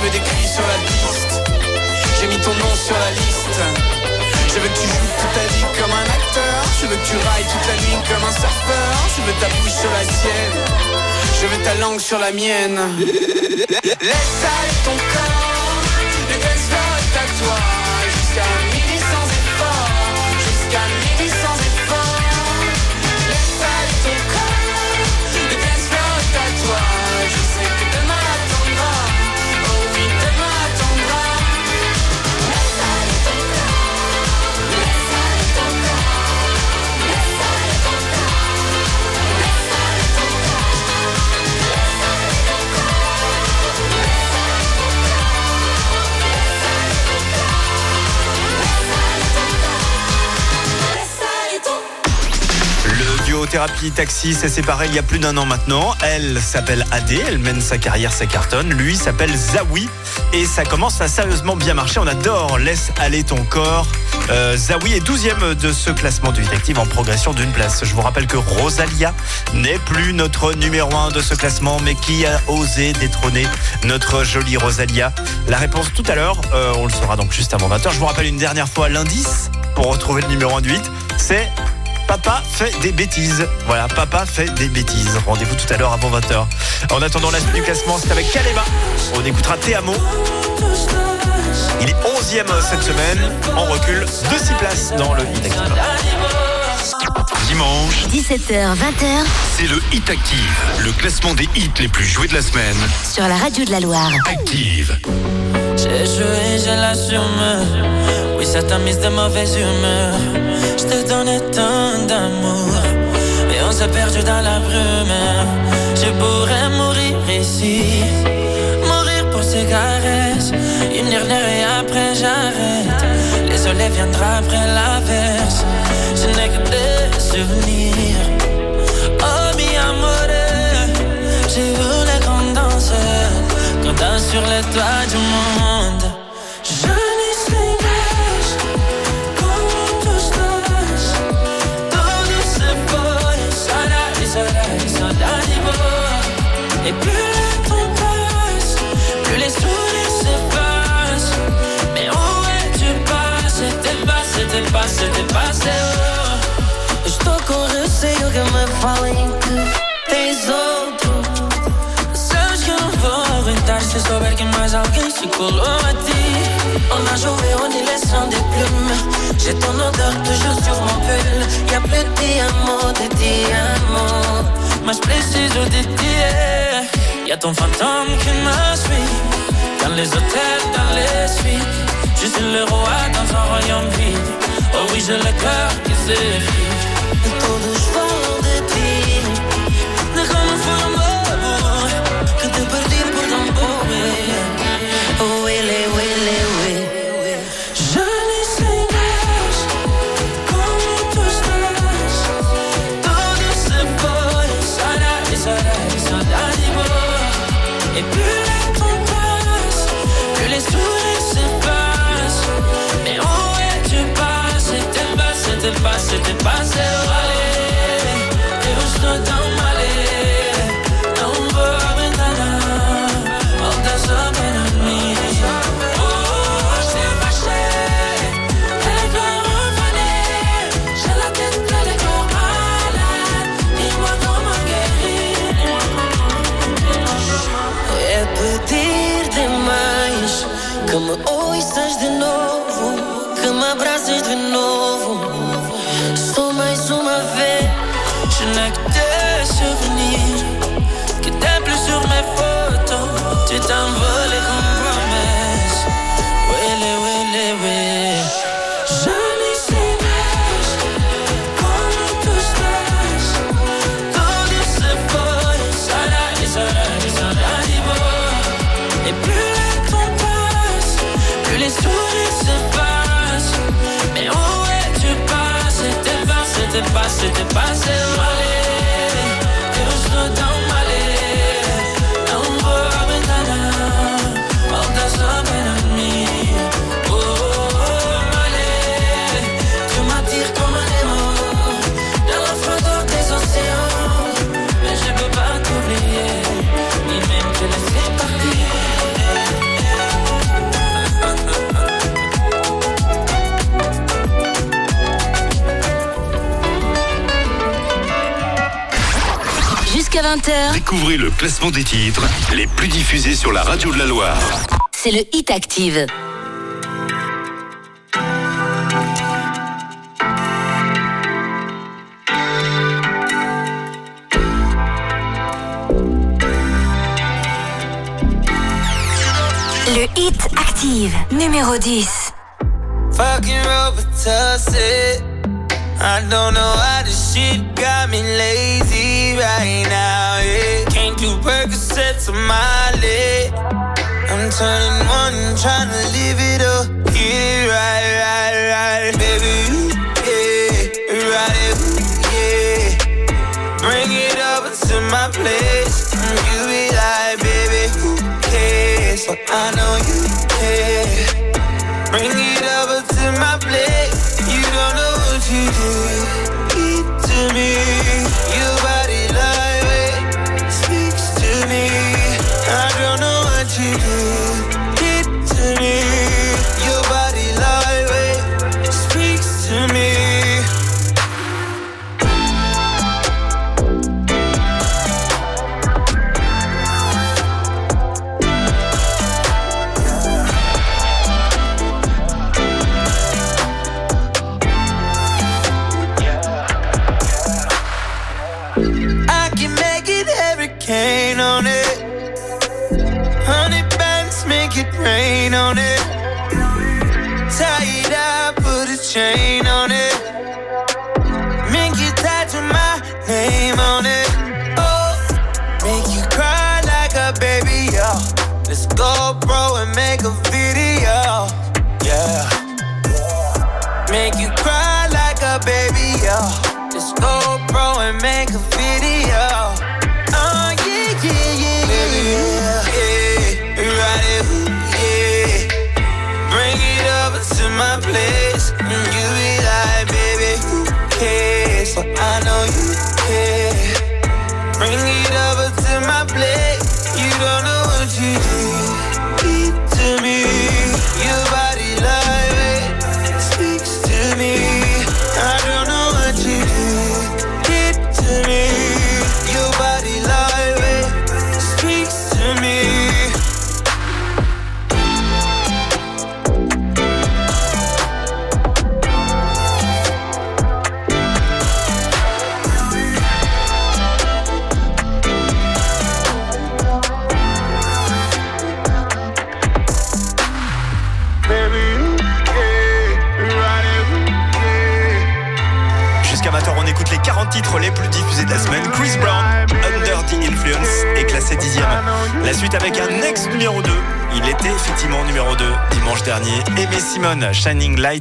Veux des cris sur la piste. J'ai mis ton nom sur la liste. Je veux que tu joues toute ta vie comme un acteur. Je veux que tu railles toute la nuit comme un surfeur. Je veux ta bouche sur la sienne. Je veux ta langue sur la mienne. Laisse aller ton corps. Le à toi. Le duo thérapie taxi s'est séparé il y a plus d'un an maintenant. Elle s'appelle Adé, elle mène sa carrière, ça cartonne. Lui s'appelle Zawi et ça commence à sérieusement bien marcher. On adore Laisse aller ton corps. Euh, Zawi est 12e de ce classement du détective en progression d'une place. Je vous rappelle que Rosalia n'est plus notre numéro 1 de ce classement, mais qui a osé détrôner notre jolie Rosalia? La réponse tout à l'heure, euh, on le saura donc juste avant 20h. Je vous rappelle une dernière fois l'indice pour retrouver le numéro 1 du 8, c'est Papa fait des bêtises. Voilà, papa fait des bêtises. Rendez-vous tout à l'heure avant 20h. En attendant la suite du classement, c'est avec Kalema. On écoutera Théamo. Il est 11e cette semaine, en recul de 6 places dans le Hit Active. Dimanche, 17h, 20h c'est le Hit Active, le classement des hits les plus joués de la semaine. sur la radio de la Loire. Active. J'ai joué. Oui, ça t'a mise de mauvaise humeur. Je te donnais tant d'amour. Et on s'est perdu dans la brume. Je pourrais mourir ici. Mourir pour ces caresses. Une dernière et après j'arrête. Les soleils viendra après l'averse. Je n'ai que des souvenirs. Oh, mi amore. J'ai les grandes danseuses. Qu'on danse sur les toits du monde. Et plus le temps passe, plus les sourires s'effacent. Mais où es-tu passé? T'es passé, t'es passé, t'es passé. Oh. Estou com receio que me falem que tens outro. Sabes que eu não vou aguentar se que mais alguém se colou a ti. On a joué en élection des plumes. J'ai ton odeur toujours sur mon pull. Y'a plus de diamants, de diamants. Mas preciso de ti. Y'a ton fantôme qui me suit. Dans les hôtels, dans les suites. Je suis le roi dans un royaume vide. Oh oui, j'ai le cœur qui s'effrite. Todos de ti. Découvrez le classement des titres les plus diffusés sur la radio de la Loire. C'est le Hit Active. Le Hit Active, numéro 10. Fucking Robert I don't know how this shit I'm turning one, trying to live it up.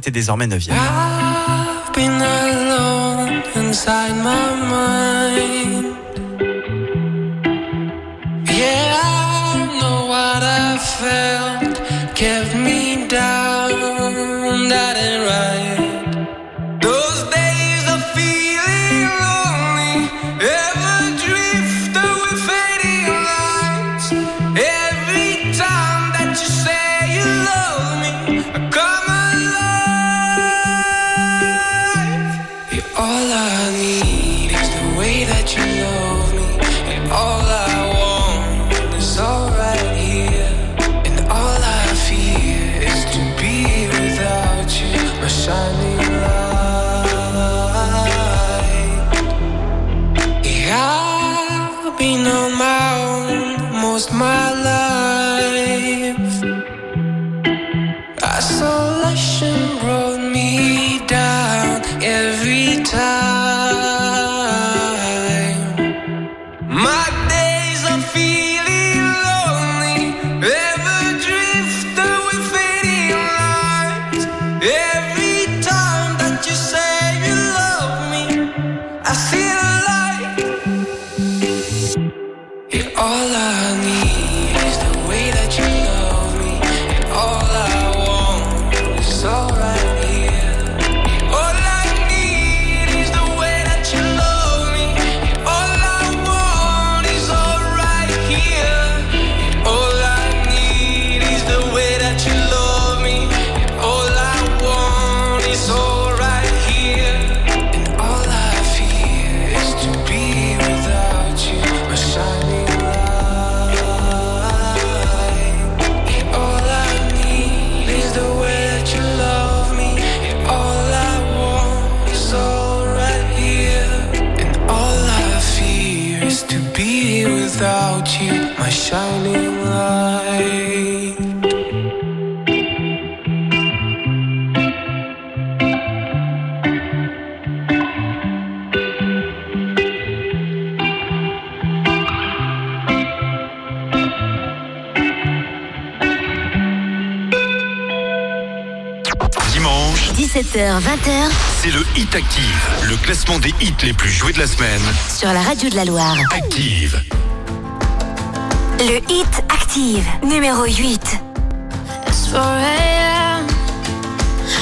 Est désormais 9e. Ah Hit Active, le classement des hits les plus joués de la semaine. sur la radio de la Loire. Active. Le hit active, numéro 8. It's 4 a.m.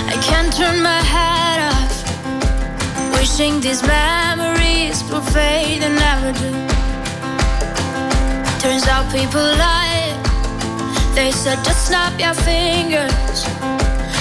I can't turn my head off. Wishing these memories will fade and never do. Turns out people lie. They said just snap your fingers.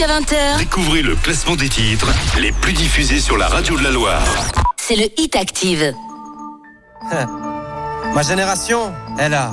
Jusqu'à 20h, Découvrez le classement des titres les plus diffusés sur la radio de la Loire. c'est le Hit Active. Ma génération, elle a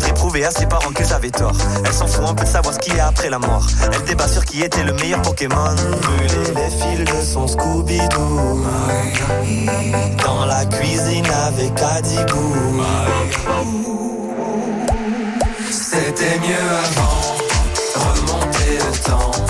voudrait prouver à ses parents qu'ils avaient tort. Elle s'en fout un peu de savoir ce qu'il y a après la mort. Elle débat sur qui était le meilleur Pokémon. Brûler les fils de son Scooby-Doo. Dans la cuisine avec Adibou. C'était mieux avant, remonter le temps.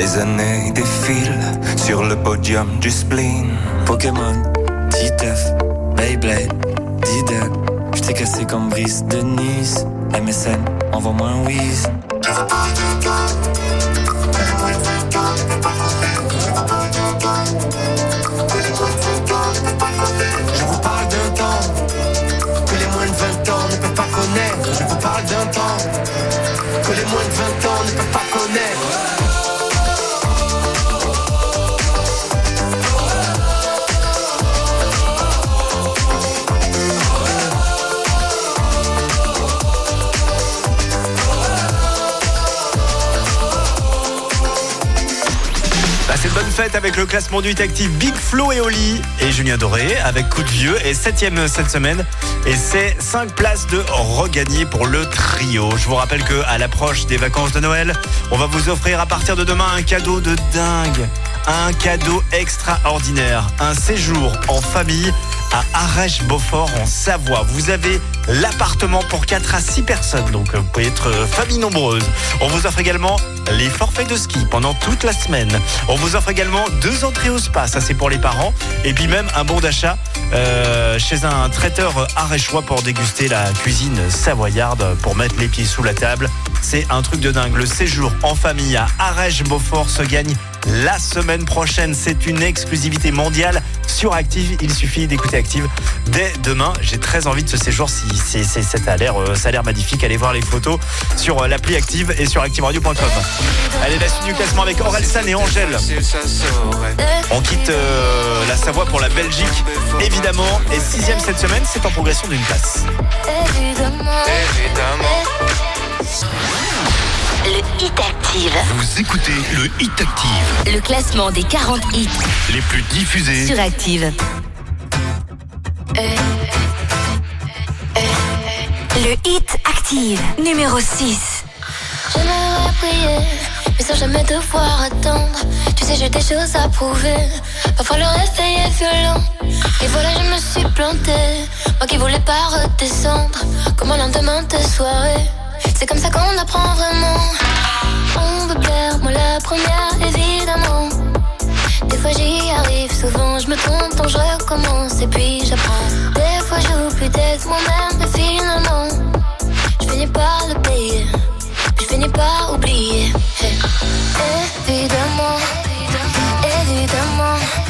Les années défilent sur le podium du spleen. Pokémon, Titeuf, Beyblade, Diddle. J't'ai cassé comme Brice de Nice. MSN, envoie-moi un whiz. Avec le classement du Hit Active Big Flo et Oli et Julien Doré avec Coup de Vieux et septième cette semaine. Et c'est 5 places de regagner pour le trio. Je vous rappelle que à l'approche des vacances de Noël, on va vous offrir à partir de demain un cadeau de dingue. Un cadeau extraordinaire. Un séjour en famille à Arèche-Beaufort en Savoie. Vous avez l'appartement pour 4 à 6 personnes, donc vous pouvez être euh, famille nombreuse. On vous offre également les forfaits de ski pendant toute la semaine. On vous offre également deux entrées au spa, ça c'est pour les parents, et puis même un bon d'achat euh, chez un traiteur aréchois pour déguster la cuisine savoyarde, pour mettre les pieds sous la table. C'est un truc de dingue. Le séjour en famille à Arèche-Beaufort se gagne la semaine prochaine. C'est une exclusivité mondiale sur Active. Il suffit d'écouter Active dès demain. J'ai très envie de ce séjour. Si c'est, c'est, ça a l'air, euh, ça a l'air magnifique. Allez voir les photos sur euh, l'appli Active et sur ActiveRadio.com. Allez, la suite du classement avec Orelsan et Angèle. On quitte euh, la Savoie pour la Belgique, évidemment. Et sixième cette semaine, c'est en progression d'une place. Évidemment. Le Hit Active. Vous écoutez le Hit Active, Le classement des 40 hits les plus diffusés. sur Active. Le Hit Active, numéro 6. J'aimerais prier, mais sans jamais devoir attendre. Tu sais, j'ai des choses à prouver. Parfois le réveil est violent. Et voilà, je me suis plantée. Moi qui voulais pas redescendre. Comme un lendemain de soirée? C'est comme ça qu'on apprend vraiment. On veut plaire, moi la première, évidemment. Des fois j'y arrive, souvent je me trompe, donc je recommence et puis j'apprends. Des fois j'oublie d'être moi-même, et finalement, je finis par le payer. Je finis par oublier. Hey. Évidemment, évidemment, le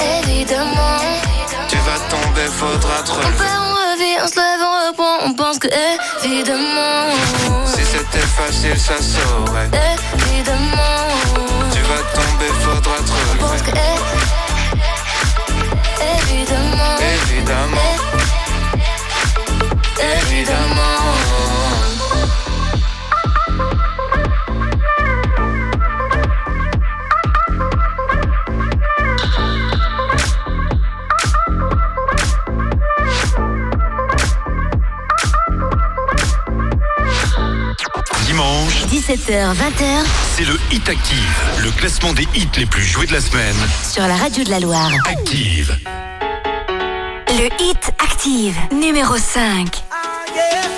évidemment, Tu vas tomber, faudra te on perd, on revient, on se lève, on reprend, on pense que évidemment, Si c'était facile, ça saurait. évidemment, Tu vas tomber, faudra te on pense que évidemment, Évidemment, évidemment. Dimanche, 17h, 20h c'est le Hit Active, le classement des hits les plus joués de la semaine. sur la radio de la Loire. Active. Le Hit Active, numéro 5.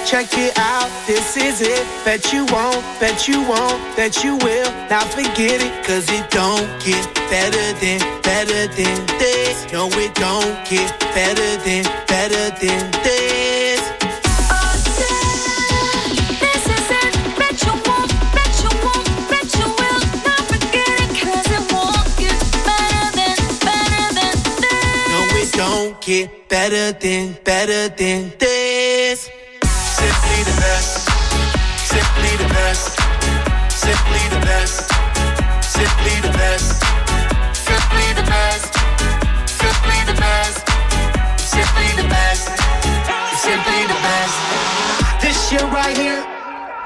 Check it out, this is it. Bet you won't, bet you won't, bet you will. Now forget it, cause it don't get better than, better than this. No, it don't get better than, better than this. Get better than, better than this. Simply the best, simply the best, simply the best, simply the best, simply the best, simply the best, simply the best, simply the best. This shit right here,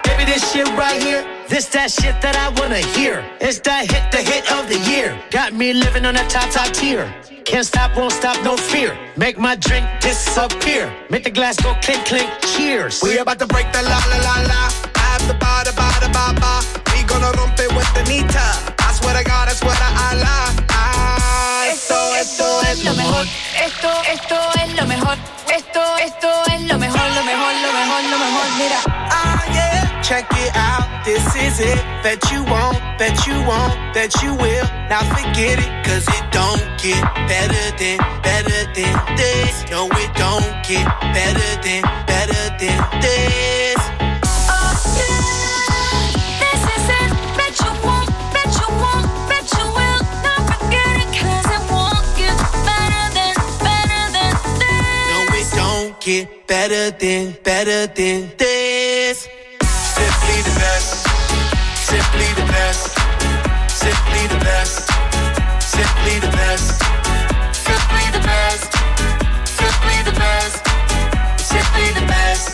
baby, this shit right here. This that shit that I wanna hear. It's that hit, the hit of the year. Got me living on that top, top tier. Can't stop, won't stop, no fear. Make my drink disappear. Make the glass go clink, clink, cheers. We about to break the la la la la. I have the ba da ba da ba ba. We gonna rompe with the nita. I swear to God, I swear to Allah. Ah, esto, esto es lo mejor. Esto, esto es lo mejor. Esto, esto es lo mejor, lo mejor, lo mejor, lo mejor. Mira. Ah, yeah. Check it out. This is it. Bet you won't, bet you won't, bet you will. Now forget it, cause it don't get better than, better than this. No, it don't get better than, better than this. This is it. You you you will. Now forget it, cause it won't get better than, better than this. No, it don't get better than, better than this. Simply the best. Simply the best. Simply the best. Simply the best. Simply the best. Simply the best. Simply the best.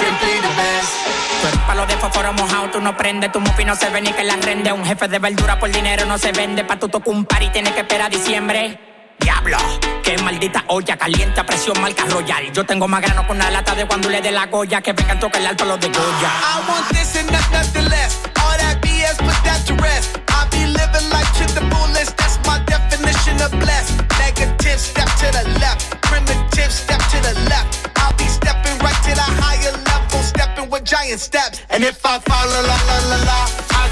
Simply the best. Palo de fósforo mojado, tú no prendes, tu mufi no se ve ni que la rende. Un jefe de verdura por dinero no se vende, pa' tu tocar un par y tienes que esperar a diciembre. Diablo, qué maldita olla caliente a presión marca royal. Yo tengo más grano con una lata de cuando le dé la goya que vengan toca el alto los de Goya. I want this and not nothing less. All that BS, put that to rest. I be living life to the fullest. That's my definition of blessed. Negative, step to the left. Primitive, step to the left. I'll be stepping right to the higher level, stepping with giant steps. And if I fall, la la la la la,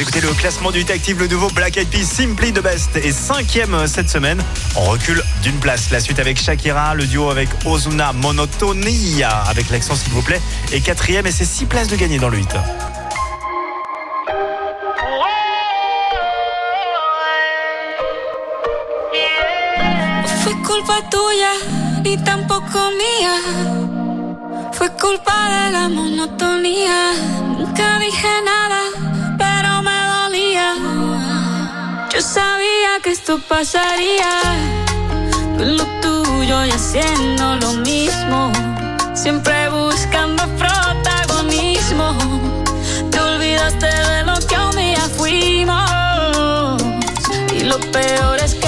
Écoutez le classement du Hit Active, le nouveau Black Eyed Peas Simply the Best est cinquième cette semaine. On recule d'une place. La suite avec Shakira, le duo avec Ozuna Monotonia, avec l'accent s'il vous plaît, est quatrième et c'est six places de gagner dans le 8. No fue culpa tuya, ni tampoco mía. Fue culpa de la monotonía. Nunca dije nada, Yo sabía que esto pasaría. Con lo tuyo y haciendo lo mismo. Siempre buscando protagonismo. Te olvidaste de lo que un día fuimos. Y lo peor es que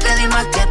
que di más que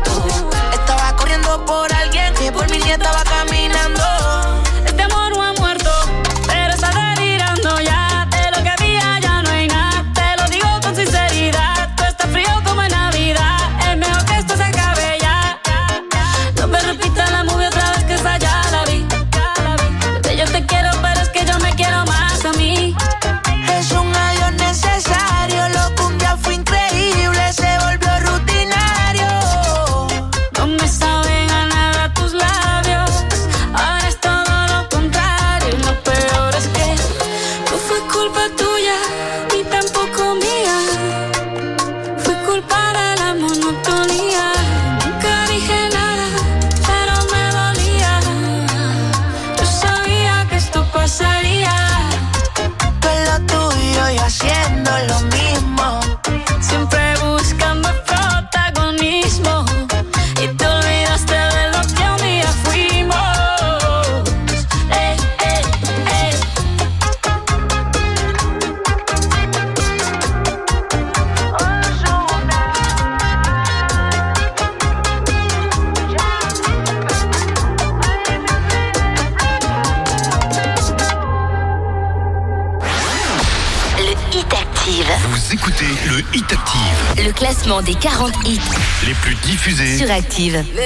classement des 40 hits les plus diffusés sur Active. Lift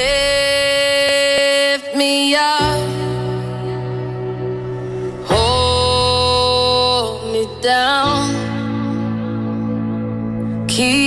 me up. Hold me down. Keep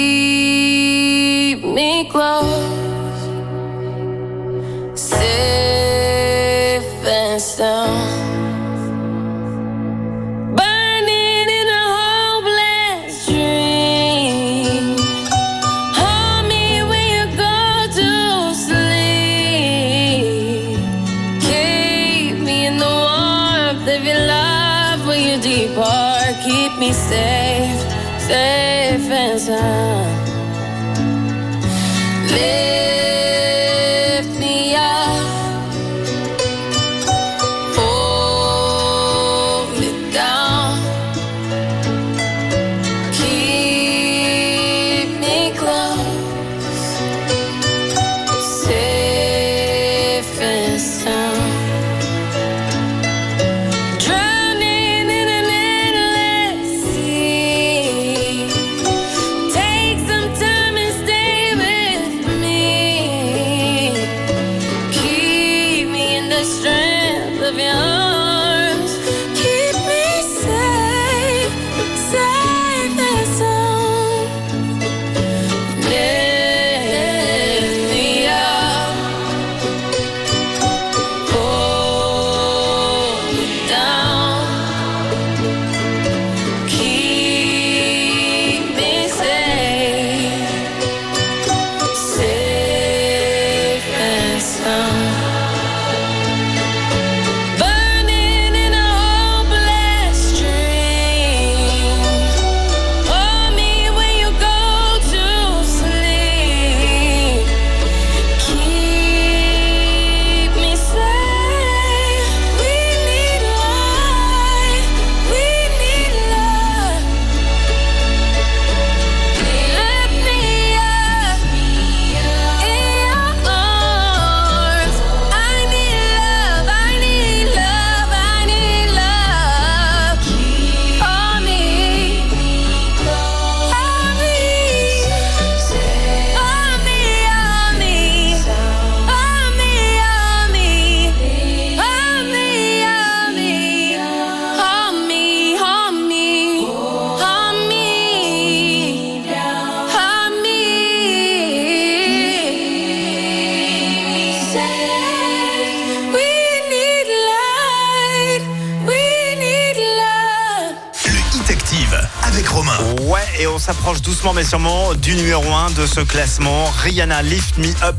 mais sûrement du numéro 1 de ce classement. Rihanna Lift Me Up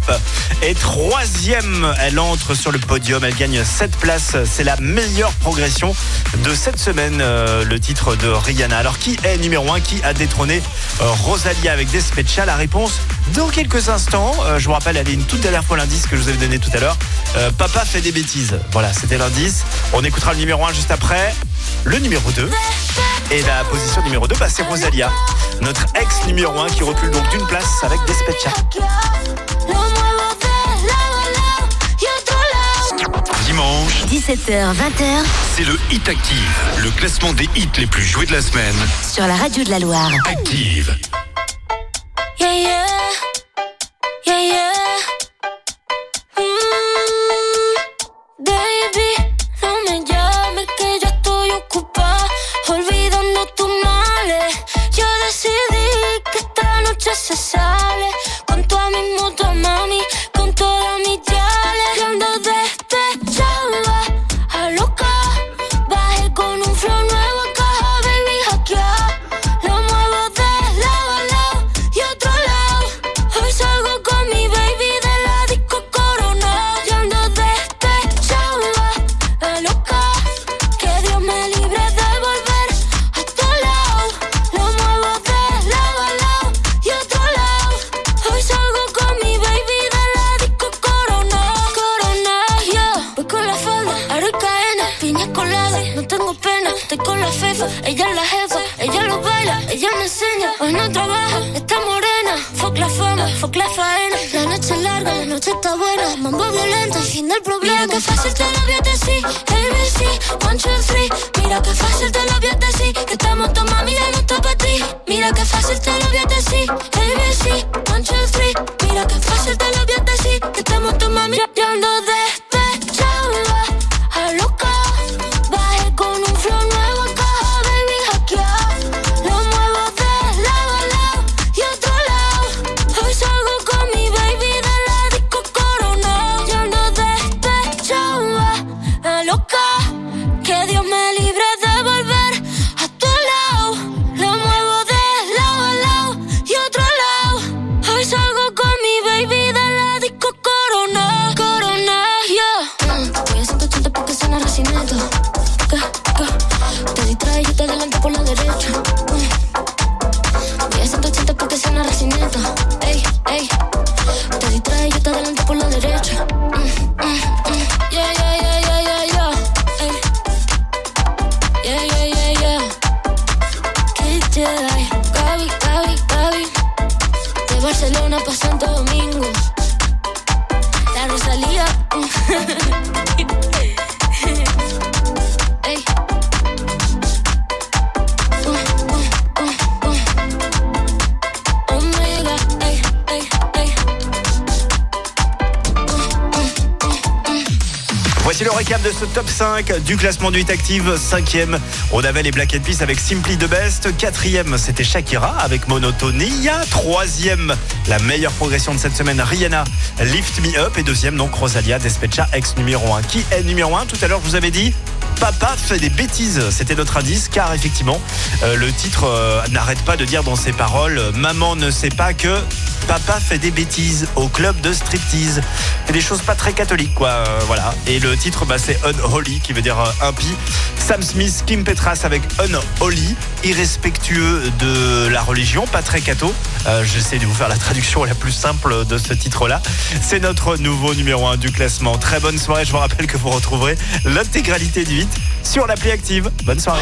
est troisième. Elle entre sur le podium, elle gagne 7 places. C'est la meilleure progression de cette semaine, euh, le titre de Rihanna. Alors qui est numéro 1 Qui a détrôné euh, Rosalia avec Despecha? La réponse dans quelques instants. Euh, je vous rappelle, elle est une toute dernière fois l'indice que je vous avais donné tout à l'heure. Papa fait des bêtises. Voilà, c'était l'indice. On écoutera le numéro 1 juste après. Le numéro 2. Et la position numéro 2, bah, c'est Rosalia, notre ex numéro 1 qui recule donc d'une place avec Despecha. Dimanche, 17h-20h, c'est le Hit Active, le classement des hits les plus joués de la semaine. Sur la radio de la Loire. Active. todo. 5 du classement du Hit Active. Cinquième, on avait les Black avec Simply the Best. Quatrième, c'était Shakira avec Monotonia. Troisième, la meilleure progression de cette semaine, Rihanna, Lift Me Up. Et deuxième, donc Rosalia, Despecha, ex numéro 1. Qui est numéro 1 Tout à l'heure, je vous avais dit Papa fait des bêtises. C'était notre indice, car effectivement, euh, le titre euh, n'arrête pas de dire dans ses paroles Maman ne sait pas que papa fait des bêtises au club de striptease. C'est des choses pas très catholiques, quoi. euh, voilà. Et le titre, bah, c'est Unholy, qui veut dire euh, impie. Sam Smith, Kim Petras avec Unholy, irrespectueux de la religion, pas très catho. Euh, J'essaie de vous faire la traduction la plus simple de ce titre-là. C'est notre nouveau numéro 1 du classement. Très bonne soirée. Je vous rappelle que vous retrouverez l'intégralité du hit sur l'appli active. Bonne soirée.